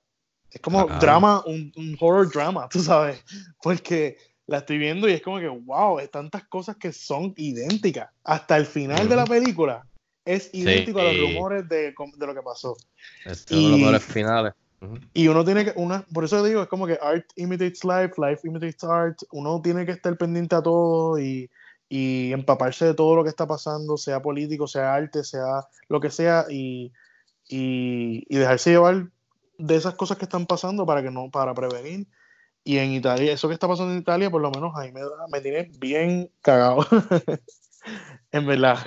Es como Ah. drama, un, un horror drama, tú sabes. Porque la estoy viendo y es como que, wow, es tantas cosas que son idénticas. Hasta el final de la película es idéntico a los rumores de, de lo que pasó. Es uno de los Y- mejores finales. Y uno tiene que, una, por eso digo, es como que art imitates life, life imitates art. Uno tiene que estar pendiente a todo y, y empaparse de todo lo que está pasando, sea político, sea arte, sea lo que sea, y, y, y dejarse llevar de esas cosas que están pasando para que no, para prevenir. Y en Italia, eso que está pasando en Italia, por lo menos ahí me, me tiene bien cagado. en verdad.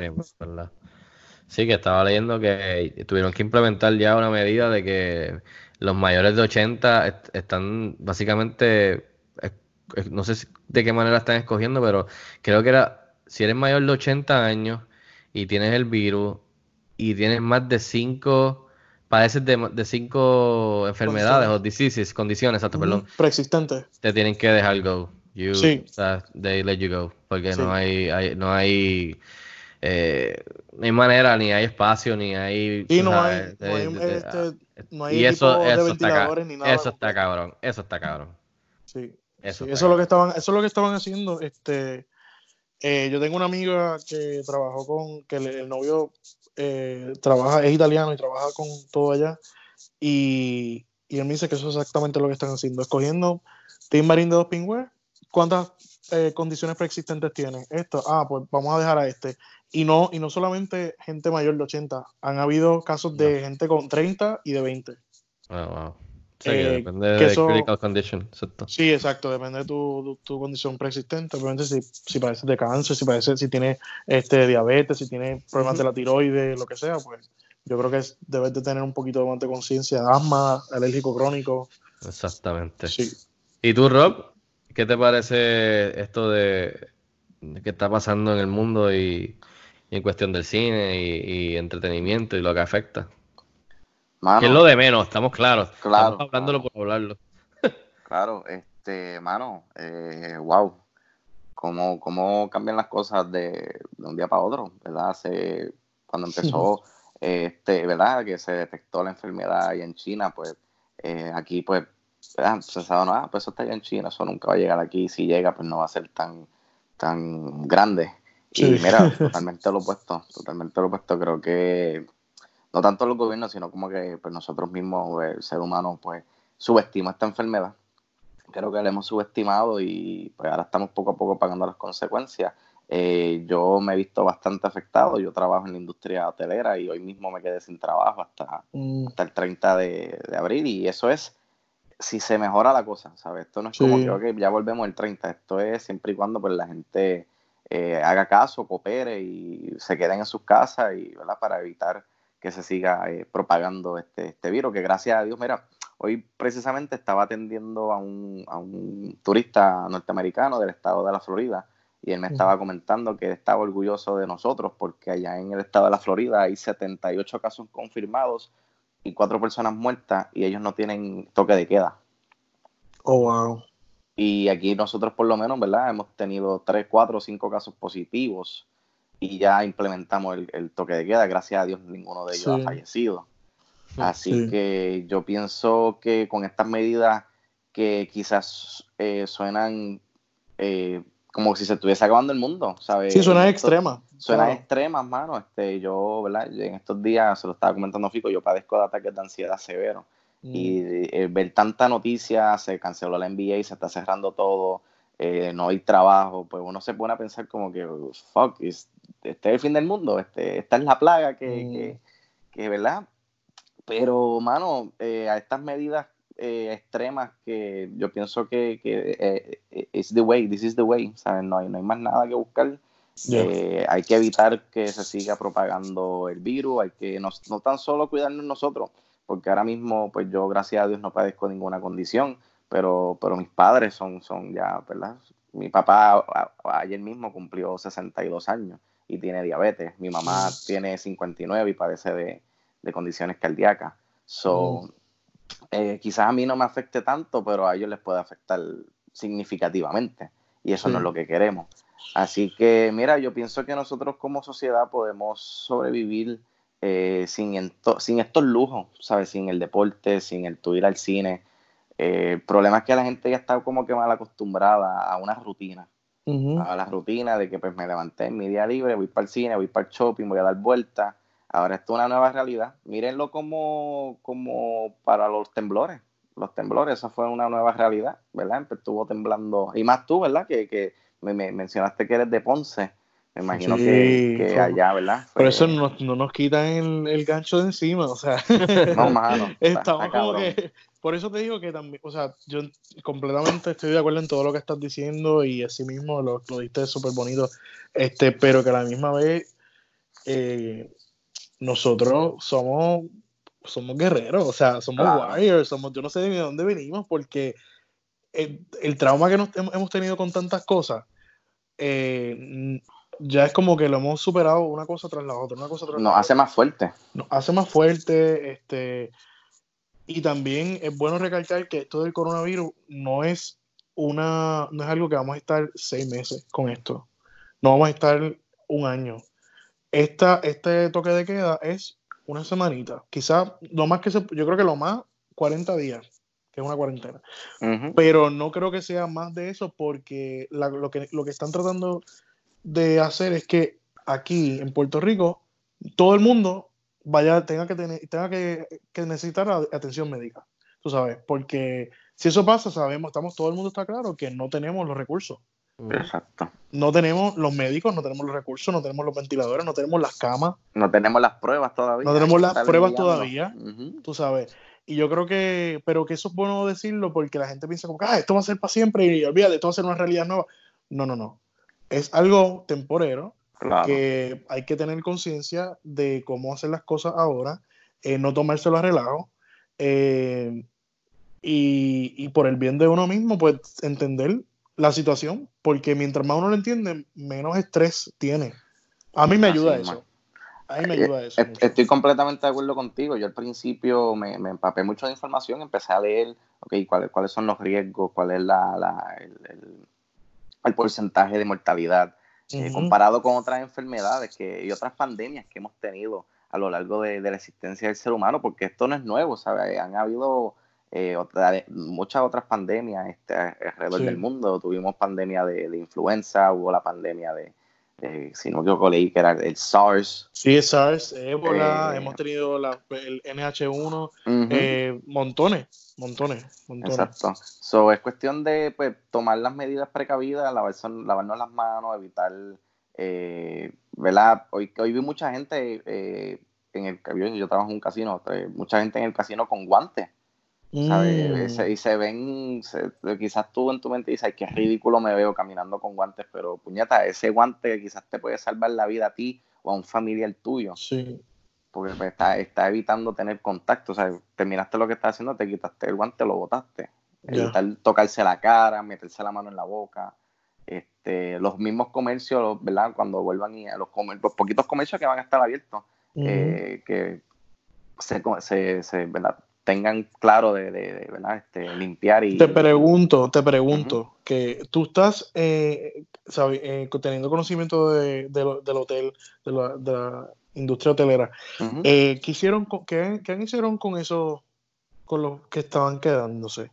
Sí, que estaba leyendo que tuvieron que implementar ya una medida de que los mayores de 80 est- están básicamente, no sé de qué manera están escogiendo, pero creo que era, si eres mayor de 80 años y tienes el virus y tienes más de 5, padeces de, de 5 enfermedades o diseases, condiciones, exacto, perdón, Ujú, Preexistente. te tienen que dejar go. You, Sí. o sea, they let you go. Porque Sí. no hay, hay- no hay, eh, no hay manera, ni hay espacio, ni hay. Y no sabes, hay, no hay, de- de- este, no hay y eso, eso está, ni nada. eso está cabrón, eso está cabrón. Sí. Eso Sí, eso es lo que estaban, eso es lo que estaban haciendo. Este, eh, yo tengo una amiga que trabajó con, que el, el novio eh, trabaja, es italiano y trabaja con todo allá. Y, y él me dice que eso es exactamente lo que están haciendo, escogiendo Team Marine de Dopingware. ¿Cuántas eh, condiciones preexistentes tiene? Esto, ah, pues vamos a dejar a este. Y no, y no solamente gente mayor de 80, han habido casos de gente con 30 y de 20. Wow, wow. Que Eh, depende que de eso- critical condition, exacto. Sí, exacto, depende de tu, tu, tu condición preexistente. Obviamente, si, si padeces de cáncer, si padeces, si tienes este, diabetes, si tienes problemas de la tiroides, lo que sea, pues yo creo que es- debes de tener un poquito más de conciencia. Asma, alérgico crónico. Exactamente. Sí. ¿Y tú, Rob? ¿Qué te parece esto de, de que está pasando en el mundo y, y en cuestión del cine y, y entretenimiento y lo que afecta? Mano, Que es lo de menos, estamos claros. Claro, estamos hablándolo claro. por hablarlo. Claro, este, mano, eh, wow, cómo, cómo cambian las cosas de, de un día para otro, ¿verdad? Hace, cuando empezó, eh, este, ¿verdad? Que se detectó la enfermedad ahí en China, pues eh, aquí, pues, ¿verdad? se sabe, no, ah, pues eso está allá en China, eso nunca va a llegar aquí, si llega, pues no va a ser tan, tan grande. Y mira, totalmente lo opuesto, totalmente lo opuesto, creo que no tanto los gobiernos, sino como que pues nosotros mismos, el ser humano, pues subestima esta enfermedad. Creo que la hemos subestimado y pues ahora estamos poco a poco pagando las consecuencias. Eh, yo me he visto bastante afectado, yo trabajo en la industria hotelera y hoy mismo me quedé sin trabajo hasta, Mm, hasta el 30 de, de abril y eso es si se mejora la cosa, ¿sabes? Esto no es Sí. como que, ya volvemos el 30, esto es siempre y cuando pues la gente eh, haga caso, coopere y se queden en sus casas y, ¿verdad? Para evitar que se siga eh, propagando este, este virus, que gracias a Dios, mira, hoy precisamente estaba atendiendo a un, a un turista norteamericano del estado de la Florida y él me estaba comentando que estaba orgulloso de nosotros porque allá en el estado de la Florida hay 78 casos confirmados y cuatro personas muertas y ellos no tienen toque de queda. Oh, wow. Y aquí nosotros por lo menos, ¿verdad? Hemos tenido tres, cuatro cinco casos positivos y ya implementamos el, el toque de queda. Gracias a Dios ninguno de ellos Sí. ha fallecido. Así Sí. que yo pienso que con estas medidas que quizás eh, suenan eh, como si se estuviese acabando el mundo, ¿sabes? Sí, suena Esto- extrema. Suena Claro. extremas, mano. Este, yo, ¿verdad? En estos días, se lo estaba comentando Fico, yo padezco de ataques de ansiedad severo. Mm. Y eh, ver tanta noticia, se canceló la NBA, se está cerrando todo, eh, no hay trabajo, pues uno se pone a pensar como que, fuck, is- este es el fin del mundo, este, esta es la plaga que, Mm. que, que, ¿verdad? Pero, mano, eh, a estas medidas eh, extremas que yo pienso que, que eh, it's the way, this is the way, ¿sabes? No hay, no hay más nada que buscar. Eh, hay que evitar que se siga propagando el virus, hay que no, no tan solo cuidarnos nosotros, porque ahora mismo, pues yo, gracias a Dios, no padezco ninguna condición, pero, pero mis padres son, son ya, ¿verdad? Mi papá a- ayer mismo cumplió 62 años y tiene diabetes, mi mamá tiene 59 y padece de, de condiciones cardíacas. So, eh, quizás a mí no me afecte tanto, pero a ellos les puede afectar significativamente. Y eso no es lo que queremos. Así que, mira, yo pienso que nosotros como sociedad podemos sobrevivir eh, sin, sin estos lujos, ¿sabes? Sin el deporte, sin el tu ir al cine. Eh, el problema es que la gente ya está como que mal acostumbrada a una rutina a la rutina de que pues me levanté en mi día libre, voy para el cine, voy para el shopping, voy a dar vueltas. Ahora esto es una nueva realidad. Mírenlo como, como para los temblores. Los temblores, eso fue una nueva realidad, ¿verdad? Estuvo temblando. Y más tú, ¿verdad? Que, que me, me mencionaste que eres de Ponce. Me imagino Sí, que, allá, ¿verdad? Por Fue- eso no, no nos quitan el, el gancho de encima, o sea. No, mano. Estamos como cabrón. que. Por eso te digo que también, o sea, yo completamente estoy de acuerdo en todo lo que estás diciendo y así mismo lo, lo diste súper bonito, este, pero que a la misma vez eh, nosotros somos, somos guerreros, o sea, somos warriors, somos, yo no sé de dónde venimos porque el, el trauma que nos hem- hemos tenido con tantas cosas, eh, ya es como que lo hemos superado una cosa tras la otra, una cosa tras la Nos otra. hace más fuerte. nos hace más fuerte, este, y también es bueno recalcar que esto del coronavirus no es una, no es algo que vamos a estar seis meses con esto, no vamos a estar un año. Esta, este toque de queda es una semanita, quizás lo más que se, yo creo que lo más 40 días, que es una cuarentena. Pero no creo que sea más de eso porque la- lo, que, lo que están tratando de hacer es que aquí en Puerto Rico todo el mundo vaya tenga que tener tenga que, que necesitar atención médica tú sabes porque si eso pasa sabemos estamos todo el mundo está claro que no tenemos los recursos Exacto. no tenemos los médicos no tenemos los recursos no tenemos los ventiladores no tenemos las camas No tenemos las pruebas todavía. No tenemos las pruebas todavía. Ujú. tú sabes. Y yo creo que, pero que eso es bueno decirlo porque la gente piensa como, que, ah, esto va a ser para siempre y olvídate, esto va a ser una realidad nueva. No, no, no. Es algo temporero Claro. que hay que tener conciencia de cómo hacer las cosas ahora, eh, no tomárselo a relajo. eh, y, y por el bien de uno mismo, pues entender la situación, porque mientras más uno lo entiende, menos estrés tiene. A mí me ayuda es, eso. A mí me Eh, ayuda eso. mucho. Estoy completamente de acuerdo contigo. Yo al principio me, me empapé mucho de información, empecé a leer, ok, cuáles, cuáles son los riesgos, cuál es la, la- el, el- el porcentaje de mortalidad, eh, comparado con otras enfermedades que, y otras pandemias que hemos tenido a lo largo de, de la existencia del ser humano, porque esto no es nuevo, ¿sabes? Han habido eh, otra- muchas otras pandemias este, alrededor Sí. del mundo. Tuvimos pandemia de, de influenza, hubo la pandemia de, si no me equivoco, leí que era el SARS. Sí, es SARS, ébola, Eh, hemos tenido la- el NH1, Ujú. eh, montones, montones, montones. Exacto. So, es cuestión de pues, tomar las medidas precavidas, lavarse- lavarnos las manos, evitar, eh, ¿verdad? Hoy, hoy vi mucha gente eh, en el yo, yo trabajo en un casino, eh, mucha gente en el casino con guantes, ¿sabes? Mm, y se ven, se- quizás tú en tu mente dices, ay, qué ridículo me veo caminando con guantes, pero puñeta, ese guante quizás te puede salvar la vida a ti o a un familiar tuyo sí, porque pues, está, está evitando tener contacto. O sea, terminaste lo que estás haciendo, te quitaste el guante, lo botaste. Evitar tocarse la cara, meterse la mano en la boca. Este, los mismos comercios, ¿verdad? Cuando vuelvan y los, los poquitos comercios que van a estar abiertos, eh, que se, se, se, ¿verdad? tengan claro de, de- de, ¿verdad? Este, limpiar y... Te pregunto, te pregunto, que tú estás eh, sabe, eh, teniendo conocimiento de, del hotel, de la, de la industria hotelera. Eh, ¿qué, hicieron con- qué, qué hicieron con esos, con los que estaban quedándose?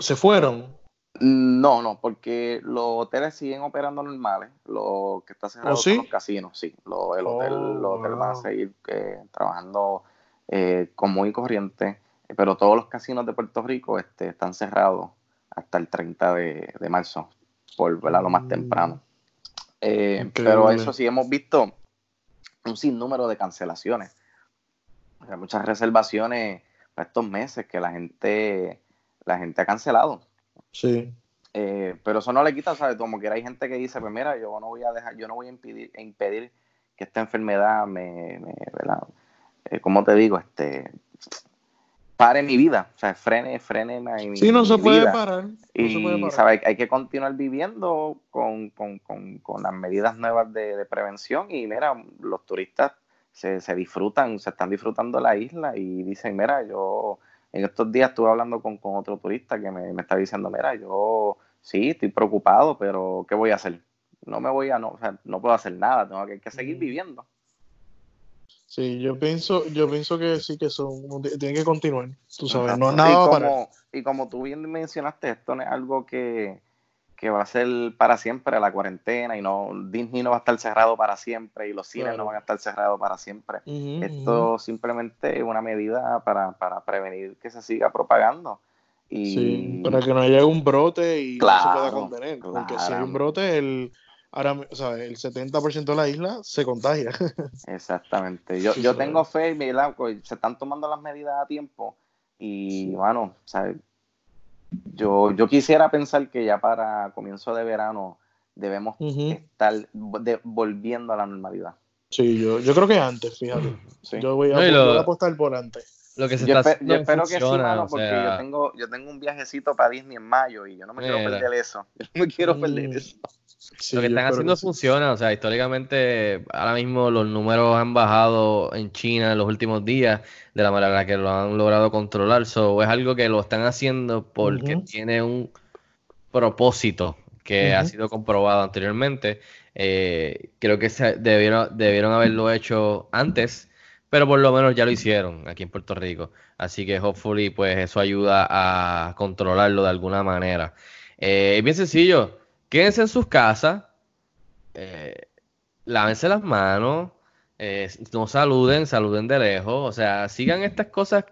¿Se fueron? No, no, porque los hoteles siguen operando normales. Lo que está cerrado ¿Oh, sí? son los casinos, sí. Lo- el hotel, Oh, los hoteles van a seguir eh, trabajando eh, común y corriente, eh, pero todos los casinos de Puerto Rico este, están cerrados hasta el 30 de, de marzo, por ¿verdad? lo más Mm. temprano. Eh, pero eso sí, hemos visto un sinnúmero de cancelaciones. Sea, muchas reservaciones para estos meses que la gente, la gente ha cancelado. Sí. Eh, pero eso no le quita, ¿sabes? Como que hay gente que dice, pues mira, yo no voy a dejar, yo no voy a impedir, impedir que esta enfermedad me, me ¿verdad? Eh, como te digo, este pare mi vida, o sea, frene, frene mi, Sí, no se puede vida. parar. no se Y puede parar. ¿sabes? hay que continuar viviendo con, con- con- con las medidas nuevas de, de prevención. Y mira, los turistas se, se disfrutan, se están disfrutando la isla y dicen, mira, yo en estos días estuve hablando con, con otro turista que me, me está diciendo, mira, yo sí, estoy preocupado, pero ¿qué voy a hacer? No me voy a, no, o sea, no puedo hacer nada, tengo que, que seguir Mm. viviendo. Sí, yo pienso, yo pienso que sí que son, tienen que continuar, tú sabes, no nada y, como, y como tú bien mencionaste, esto no es algo que, que va a ser para siempre la cuarentena y no Disney no va a estar cerrado para siempre y los cines Claro. no van a estar cerrados para siempre. Esto simplemente es una medida para, para prevenir que se siga propagando. Y Sí, para que no haya un brote y no se pueda Claro, contener. Porque si hay claro. un brote, el, ahora, mi- o sea, el 70% de la isla se contagia. Exactamente. Yo, Sí, yo tengo fe, ¿verdad? Pues, se están tomando las medidas a tiempo y, bueno, ¿sabes? Yo, yo quisiera pensar que ya para comienzo de verano debemos Ujú. estar de- volviendo a la normalidad. Sí, yo, yo creo que antes, fíjate. Sí. Yo voy a, No, lo- voy a apostar por antes. Lo que se Yo, está yo espero que sí, funciona, mano, o porque sea, yo tengo, yo tengo un viajecito para Disney en mayo y yo no me quiero Mira. perder eso. Yo no me quiero perder Mm. eso. Sí, lo que están haciendo que sí. funciona, o sea, históricamente ahora mismo los números han bajado en China en los últimos días de la manera en la que lo han logrado controlar, so, es algo que lo están haciendo porque tiene un propósito que ha sido comprobado anteriormente. Eh, creo que se debieron, debieron haberlo hecho antes, pero por lo menos ya lo hicieron aquí en Puerto Rico. Así que hopefully pues eso ayuda a controlarlo de alguna manera. Eh, es bien sencillo, quédense en sus casas, eh, lávense las manos, eh, no saluden, saluden de lejos, o sea, sigan estas cosas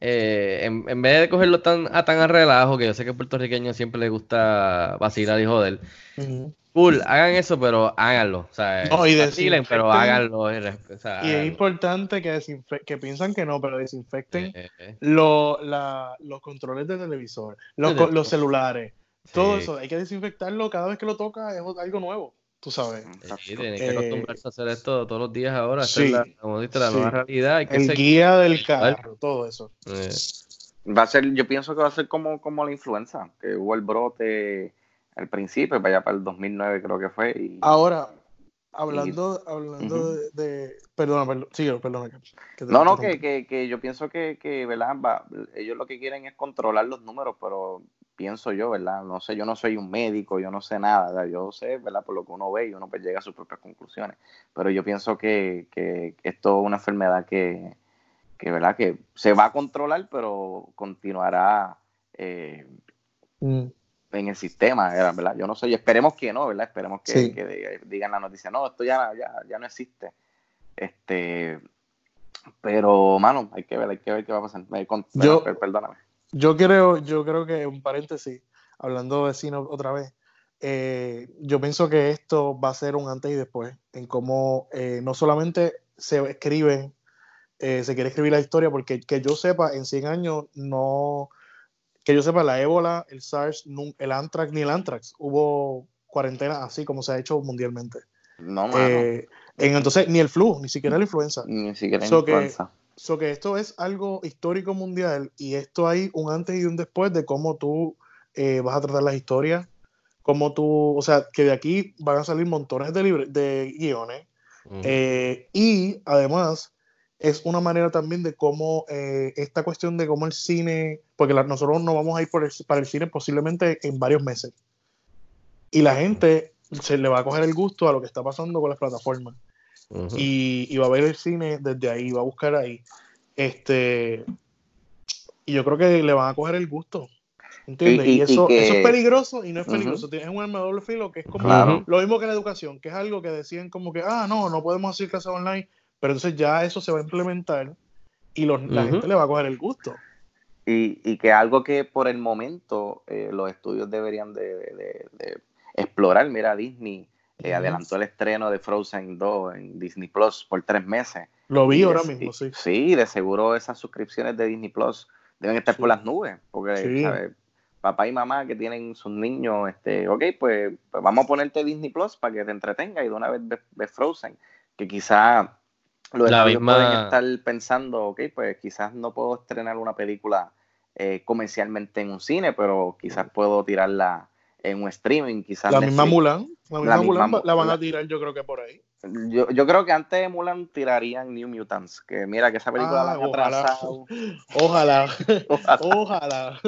eh, en, en vez de cogerlo tan a tan a relajo, que yo sé que a puertorriqueños siempre les gusta vacilar y joder. Ujú. Cool, hagan eso, pero háganlo. O sea, No, y vacilen, pero háganlo. o sea, Y es importante que, desinfe- que piensan que no, pero desinfecten Eh, eh, lo- la- los controles de televisor, los, los celulares, todo sí. eso. Hay que desinfectarlo cada vez que lo toca, es algo nuevo, tú sabes. Sí, tienen que Eh, acostumbrarse a hacer esto todos los días ahora. Esta sí, es la, como dices, la sí. nueva realidad. Hay que El guía del carro, todo eso. Eh, Va a ser, yo pienso que va a ser como, como la influenza, que hubo el brote al principio, para allá para el 2009 creo que fue. Y, Ahora, hablando, hablando de, de- Perdona, perdona, sí, que- No, no, que, que, que yo pienso que, que ¿verdad? Va- ellos lo que quieren es controlar los números, pero pienso yo, ¿verdad? No sé, yo no soy un médico, yo no sé nada, ¿verdad? yo sé, ¿verdad? Por lo que uno ve y uno pues llega a sus propias conclusiones, pero yo pienso que, que esto es una enfermedad que, que, ¿verdad? Que se va a controlar, pero continuará eh, Mm, en el sistema, ¿verdad? Yo no sé, y esperemos que no, ¿verdad? Esperemos que, Sí. que diga- digan la noticia, no, esto ya, ya, ya no existe. Este, pero, mano, hay que ver, hay que ver qué va a pasar. Me con- Yo- per- perdóname. Yo creo, yo creo que, un paréntesis, hablando de cine otra vez, eh, yo pienso que esto va a ser un antes y después en cómo eh, no solamente se escribe, eh, se quiere escribir la historia, porque que yo sepa, en 100 años no, que yo sepa, la ébola, el SARS, el anthrax, ni el anthrax, hubo cuarentena así como se ha hecho mundialmente. No, mano, Eh, en, entonces, ni el flu, ni siquiera la influenza. ni siquiera so que- influenza. So que esto es algo histórico mundial y esto hay un antes y un después de cómo tú eh, vas a tratar las historias, cómo tú, o sea, que de aquí van a salir montones de, libre- de guiones eh, y además es una manera también de cómo eh, esta cuestión de cómo el cine, porque la- nosotros no vamos a ir por el- para el cine posiblemente en varios meses y la gente se le va a coger el gusto a lo que está pasando con las plataformas Y, y va a ver el cine desde ahí, va a buscar ahí. Este, y yo creo que le van a coger el gusto. ¿Entiendes? Y- Y, y- y eso, que- eso es peligroso y no es peligroso. Tienes un arma de doble filo que es como Claro. lo mismo que la educación, que es algo que decían como que, ah, no, no podemos hacer clases online, pero entonces ya eso se va a implementar y los- la gente le va a coger el gusto. Y, y que algo que por el momento eh, los estudios deberían de, de- de- de explorar. Mira, Disney eh, adelantó el estreno de Frozen 2 en Disney Plus por tres meses. Lo vi Y ahora de- mismo, y- sí. de seguro esas suscripciones de Disney Plus deben estar por Sí. las nubes, porque Sí. ¿sabes? papá y mamá que tienen sus niños, este, ok, pues, pues vamos a ponerte Disney Plus para que te entretenga y de una vez ves, Frozen, que quizá los La misma- pueden estar pensando, ok, pues quizás no puedo estrenar una película eh, comercialmente en un cine, pero quizás puedo tirarla en un streaming, quizás La misma. Mulan, la misma La misma Mulan Mu- la van a tirar yo creo que por ahí. Yo, yo creo que antes de Mulan tirarían New Mutants, que mira que esa película Ah, la han ojalá. atrasado. Ojalá, Ojalá. ojalá.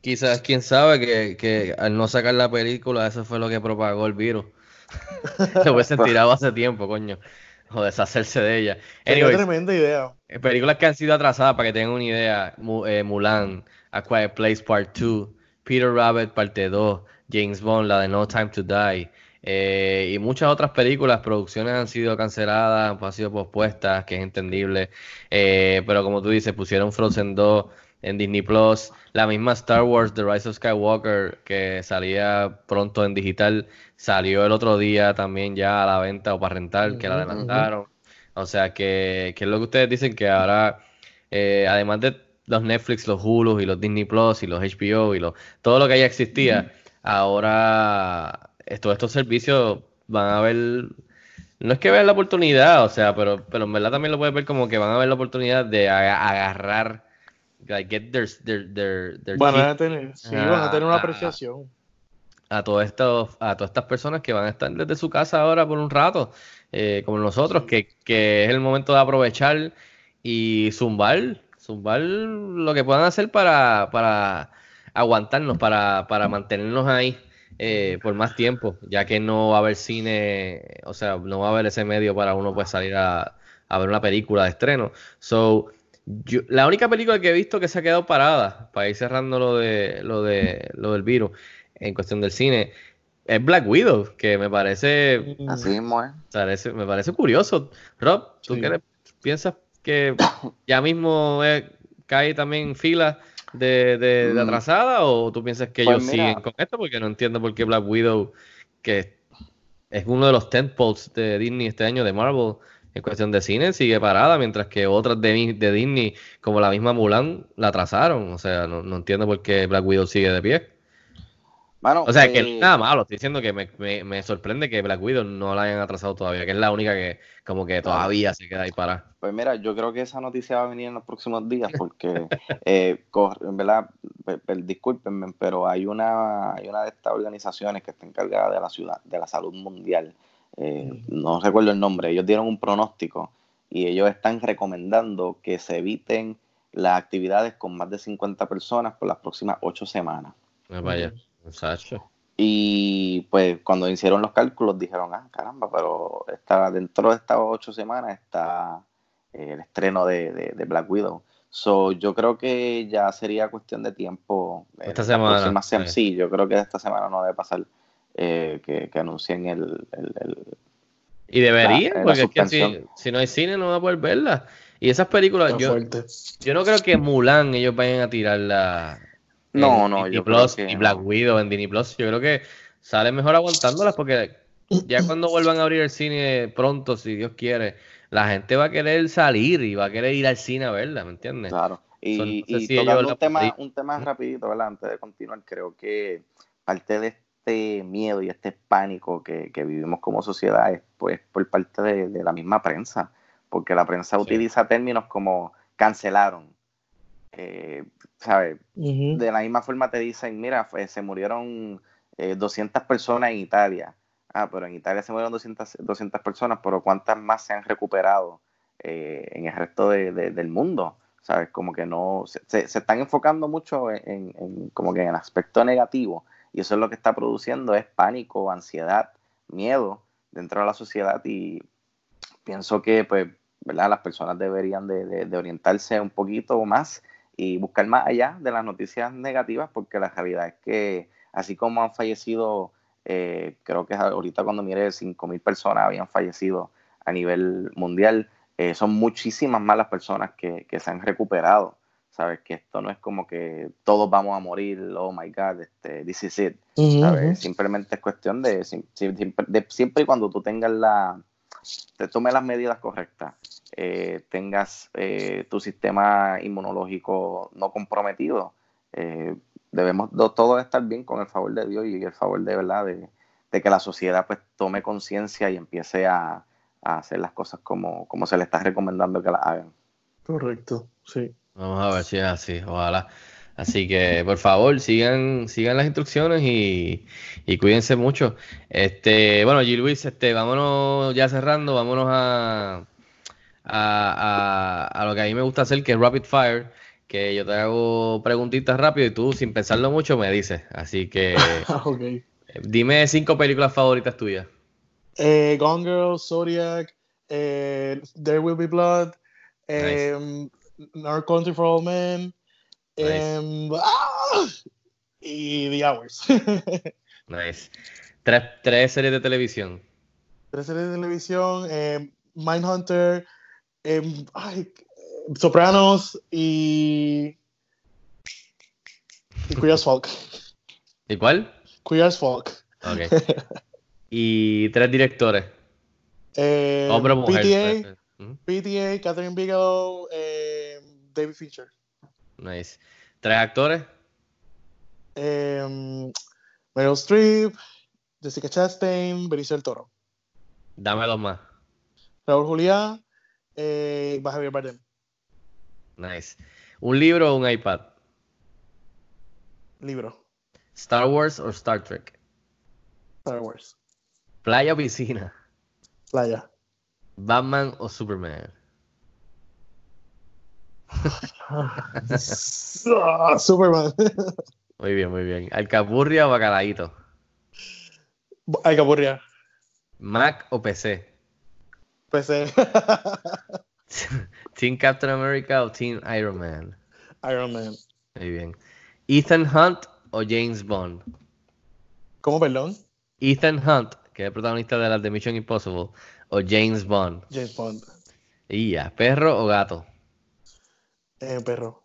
Quizás, quién sabe, que, que al no sacar la película, eso fue lo que propagó el virus. Lo hubiesen tirado hace tiempo, coño. O deshacerse de ella. Tremenda idea. eh, películas que han sido atrasadas, para que tengan una idea. Eh, Mulan, A Quiet Place Part 2, Peter Rabbit Parte 2, James Bond, la de No Time to Die. eh, y muchas otras películas, producciones han sido canceladas, han sido pospuestas, que es entendible. Eh, pero como tú dices, pusieron Frozen 2 en Disney Plus. La misma Star Wars, The Rise of Skywalker, que salía pronto en digital, salió el otro día también ya a la venta o para rentar, que la adelantaron. O sea que, que es lo que ustedes dicen que ahora, eh, además de los Netflix, los Hulu y los Disney Plus y los HBO y los, todo lo que ya existía, ahora eh, todos estos servicios van a ver, no es que vean la oportunidad, o sea, pero, pero en verdad también lo puedes ver como que van a ver la oportunidad de aga- agarrar, like, get their, their, their, their Van a tener, sí, van a tener una Ah, apreciación. a todos estos, a todas estas personas que van a estar desde su casa ahora por un rato, eh, como nosotros, que, que es el momento de aprovechar y zumbar, zumbar lo que puedan hacer para, para aguantarnos, para, para mantenernos ahí eh, por más tiempo, ya que no va a haber cine, o sea, no va a haber ese medio para uno pues salir a, a ver una película de estreno. So, yo- la única película que he visto que se ha quedado parada, para ir cerrando lo de lo de lo del virus, en cuestión del cine, es Black Widow, que me parece, Así mismo parece- me parece curioso. Rob, ¿tú Sí. qué le- piensas que ya mismo eh, cae también en fila de, de- de Mm. atrasada o tú piensas que Pues ellos mira. siguen con esto? Porque no entiendo por qué Black Widow, que es uno de los tentpoles de Disney este año, de Marvel, en cuestión de cine, sigue parada, mientras que otras de, de Disney, como la misma Mulan, la atrasaron. O sea, no, no entiendo por qué Black Widow sigue de pie. Mano, O sea, que eh, es nada malo, estoy diciendo que me, me- me sorprende que Black Widow no la hayan atrasado todavía, que es la única que como que todavía se queda ahí parada. Pues mira, yo creo que esa noticia va a venir en los próximos días porque, eh, en verdad, pe- pe- discúlpenme, pero hay una, hay una de estas organizaciones que está encargada de la ciudad, de la salud mundial, eh, no recuerdo el nombre, ellos dieron un pronóstico y ellos están recomendando que se eviten las actividades con más de 50 personas por las próximas ocho semanas. No vaya, Y pues cuando hicieron los cálculos dijeron, ah, caramba, pero está, dentro de estas ocho semanas está eh, el estreno de, de- de Black Widow. So, yo creo que ya sería cuestión de tiempo. eh, Esta semana, sí. sí, yo creo que esta semana no debe pasar eh, que, que anuncien el, el- el- Y debería, La- la porque es que si, si no hay cine no va a poder verla. Y esas películas, yo, yo no creo que Mulan ellos vayan a tirarla No, en no, Disney yo creo Plus que y Black. Widow en Disney Plus. Yo creo que sale mejor aguantándolas porque ya cuando vuelvan a abrir el cine pronto, si Dios quiere, la gente va a querer salir y va a querer ir al cine a verla, ¿me entiendes? Claro. Y, So, no sé y si tocando un tema, un tema rapidito, ¿verdad? Antes de continuar, creo que parte de este miedo y este pánico que, que vivimos como sociedad es pues por parte de, de la misma prensa, porque la prensa Sí. utiliza términos como cancelaron, eh. De la misma forma te dicen, mira, se murieron eh, 200 personas en Italia. Ah, pero en Italia se murieron 200, 200 personas, pero ¿cuántas más se han recuperado eh, en el resto de- de- del mundo? ¿Sabes? Como que no, se, se- se están enfocando mucho en, en- como que en el aspecto negativo y eso es lo que está produciendo es pánico, ansiedad, miedo dentro de la sociedad y pienso que pues, ¿verdad? Las personas deberían de, de- de orientarse un poquito más y buscar más allá de las noticias negativas porque la realidad es que así como han fallecido, eh, creo que ahorita cuando mire 5.000 personas habían fallecido a nivel mundial, eh, son muchísimas más las personas que, que se han recuperado. Sabes que esto no es como que todos vamos a morir, oh my god, este, this is it. Simplemente es cuestión de siempre y cuando tú tengas la, te tomes las medidas correctas, eh, tengas eh, tu sistema inmunológico no comprometido, eh, debemos do- todos estar bien con el favor de Dios y el favor de verdad de, de que la sociedad pues tome conciencia y empiece a, a hacer las cosas como, como se le está recomendando que las hagan. Correcto, sí. Vamos a ver si es así, ojalá. Así que, por favor, sigan, sigan las instrucciones y, y cuídense mucho. Este, bueno, G. Luis, este, vámonos ya cerrando, vámonos a, a, a, a lo que a mí me gusta hacer, que es Rapid Fire, que yo te hago preguntitas rápido y tú, sin pensarlo mucho, me dices. Así que, ok. dime cinco películas favoritas tuyas. Eh, Gone Girl, Zodiac, eh, There Will Be Blood, em, No Country for All Men, em, ¡ah! y The Hours. Nice. Tres, tres series de televisión. Tres series de televisión, em, Mindhunter, em, ay, Sopranos y, y Queer as Folk. ¿Y cuál? Queer as Folk. Ok. y tres directores. Eh, Hombre o mujer. PTA, puede ser. Ujú. PTA, Catherine Bigelow, eh, David Fincher. Nice. Tres actores. Eh, Meryl Streep, Jessica Chastain, Benicio del Toro. Dame dos más. Raúl Juliá, eh, y Javier Bardem. Nice. ¿Un libro o un iPad? Libro, ¿Star Wars o Star Trek? Star Wars. ¿Playa o piscina? Playa. ¿Batman o Superman? Superman. Muy bien, muy bien. ¿Alcapurria o bacalaíto? Ay, Capurria. ¿Mac o PC? PC. ¿Team Captain America o Team Iron Man? Iron Man. Muy bien. ¿Ethan Hunt o James Bond? ¿Cómo, perdón? Ethan Hunt, que es el protagonista de las de Mission Impossible, o James Bond. James Bond. Y ya, ¿perro o gato? Eh, perro.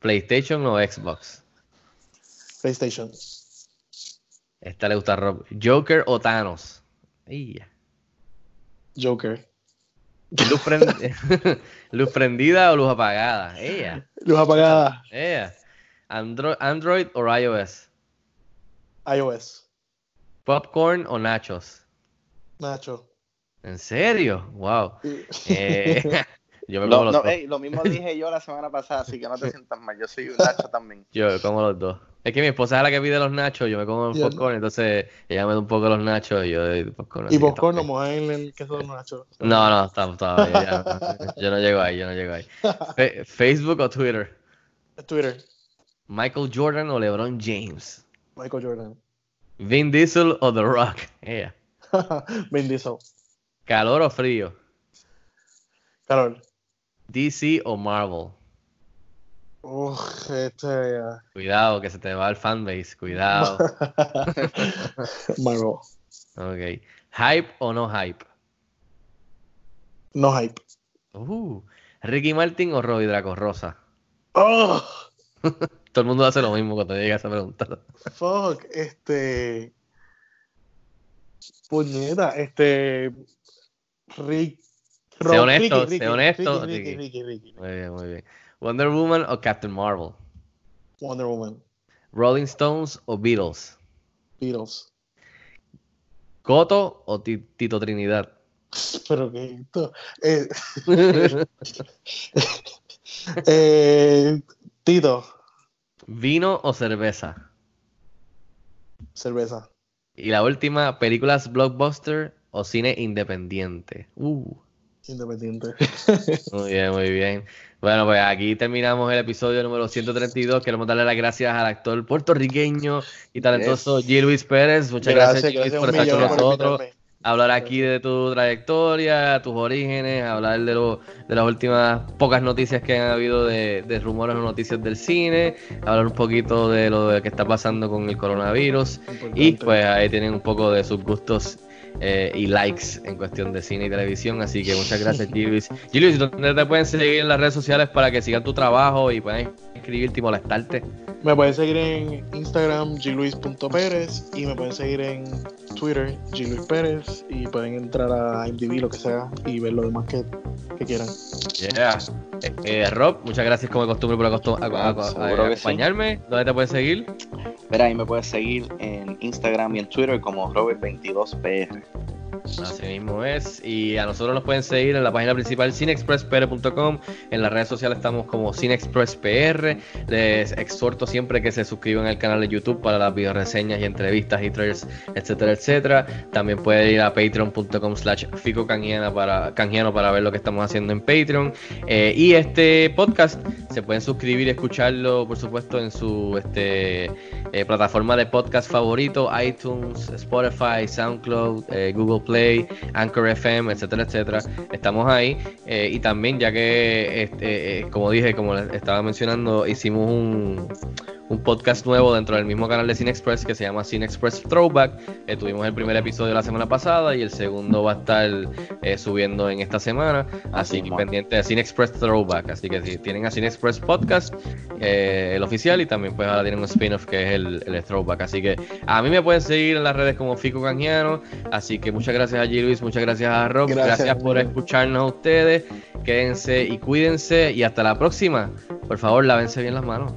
¿PlayStation o Xbox? PlayStation. Esta le gusta a Rob. ¿Joker o Thanos? Y ya. Joker. ¿Luz, prend- ¿Luz prendida o luz apagada? Ella. Luz apagada. Ella. Andro- ¿Android o iOS? iOS. ¿Popcorn o nachos? Nacho. ¿En serio? Wow. Sí. Eh, yo me Lo, como los no, dos. ey, lo mismo dije yo la semana pasada, así que no te sientas mal. Yo soy un Nacho también. Yo como los dos. Es que mi esposa es la que pide los nachos, yo me como el Yo- popcorn, entonces ella me da un poco los nachos y yo doy popcorn. Y popcorn está lo mojan en el queso de Nacho. No, no, estamos todavía. ya no. yo no llego ahí, yo no llego ahí. Fe- ¿Facebook o Twitter? Twitter. ¿Michael Jordan o LeBron James? Michael Jordan. ¿Vin Diesel o The Rock? Ella. Vin Diesel. ¿Calor o frío? Carol. ¿DC o Marvel? Uf, este. Cuidado, que se te va el fanbase, cuidado. Marvel. Ok. ¿Hype o no hype? No hype. Uh, ¿Ricky Martin o Robbie Draco Rosa? Oh, Todo el mundo hace lo mismo cuando llega esa pregunta. fuck. Este. Puñeta. Este. Rick. Sé honesto, Ricky, sé Ricky, honesto, Ricky. Muy bien, muy bien. ¿Wonder Woman o Captain Marvel? Wonder Woman. ¿Rolling Stones o Beatles? Beatles. ¿Coto o Ti- Tito Trinidad? Pero que esto. Eh, eh, Tito. ¿Vino o cerveza? Cerveza. Y la última, ¿películas blockbuster o cine independiente? Uh, Independiente. muy bien, muy bien. Bueno, pues aquí terminamos el episodio número 132. Queremos darle las gracias al actor puertorriqueño y talentoso G. Luis Pérez. Muchas gracias. Luis, por estar con nosotros. hablar aquí de tu trayectoria, tus orígenes, hablar de, lo, de las últimas pocas noticias que han habido de, de rumores o noticias del cine, hablar un poquito de lo que está pasando con el coronavirus y pues ahí tienen un poco de sus gustos eh, y likes en cuestión de cine y televisión, así que muchas gracias Gilvis. Gilvis, ¿dónde te pueden seguir en las redes sociales para que sigan tu trabajo y puedan escribirte y molestarte? Me pueden seguir en Instagram, gluis.pérez, y me pueden seguir en Twitter, gluispérez, y pueden entrar a IMDb, lo que sea, y ver lo demás que que quieran. Yeah. Eh, eh, Rob, muchas gracias como de costumbre por acostu- a- a- a- seguro que sí. acompañarme. ¿Dónde te puedes seguir? Mira, ahí me puedes seguir en Instagram y en Twitter como Robert22PR. Thank you. Así mismo es. Y a nosotros nos pueden seguir en la página principal cinexpresspr.com. En las redes sociales estamos como cinexpresspr. Les exhorto siempre que se suscriban al canal de YouTube para las videoreseñas y entrevistas y trailers, etcétera, etcétera. También pueden ir a patreon.com slash fico para, canjiano para ver lo que estamos haciendo en Patreon. Eh, y este podcast se pueden suscribir y escucharlo, por supuesto, en su este, eh, plataforma de podcast favorito, iTunes, Spotify, SoundCloud, eh, Google Play, Anchor FM, etcétera, etcétera. Estamos ahí. eh, y también, ya que, este, eh, como dije, como les estaba mencionando, hicimos un, un podcast nuevo dentro del mismo canal de Cine Express que se llama Cine Express Throwback. Eh, tuvimos el primer episodio la semana pasada y el segundo va a estar eh, subiendo en esta semana. Así que pendiente de Cine Express Throwback. Así que si tienen a Cine Express Podcast, eh, el oficial, y también pues ahora tienen un spin-off que es el, el Throwback. Así que a mí me pueden seguir en las redes como Fico Canjiano. Así que muchas gracias a G. Luis, muchas gracias a Rob. Gracias, Gracias, por escucharnos a ustedes. Quédense y cuídense. Y hasta la próxima. Por favor, lávense bien las manos.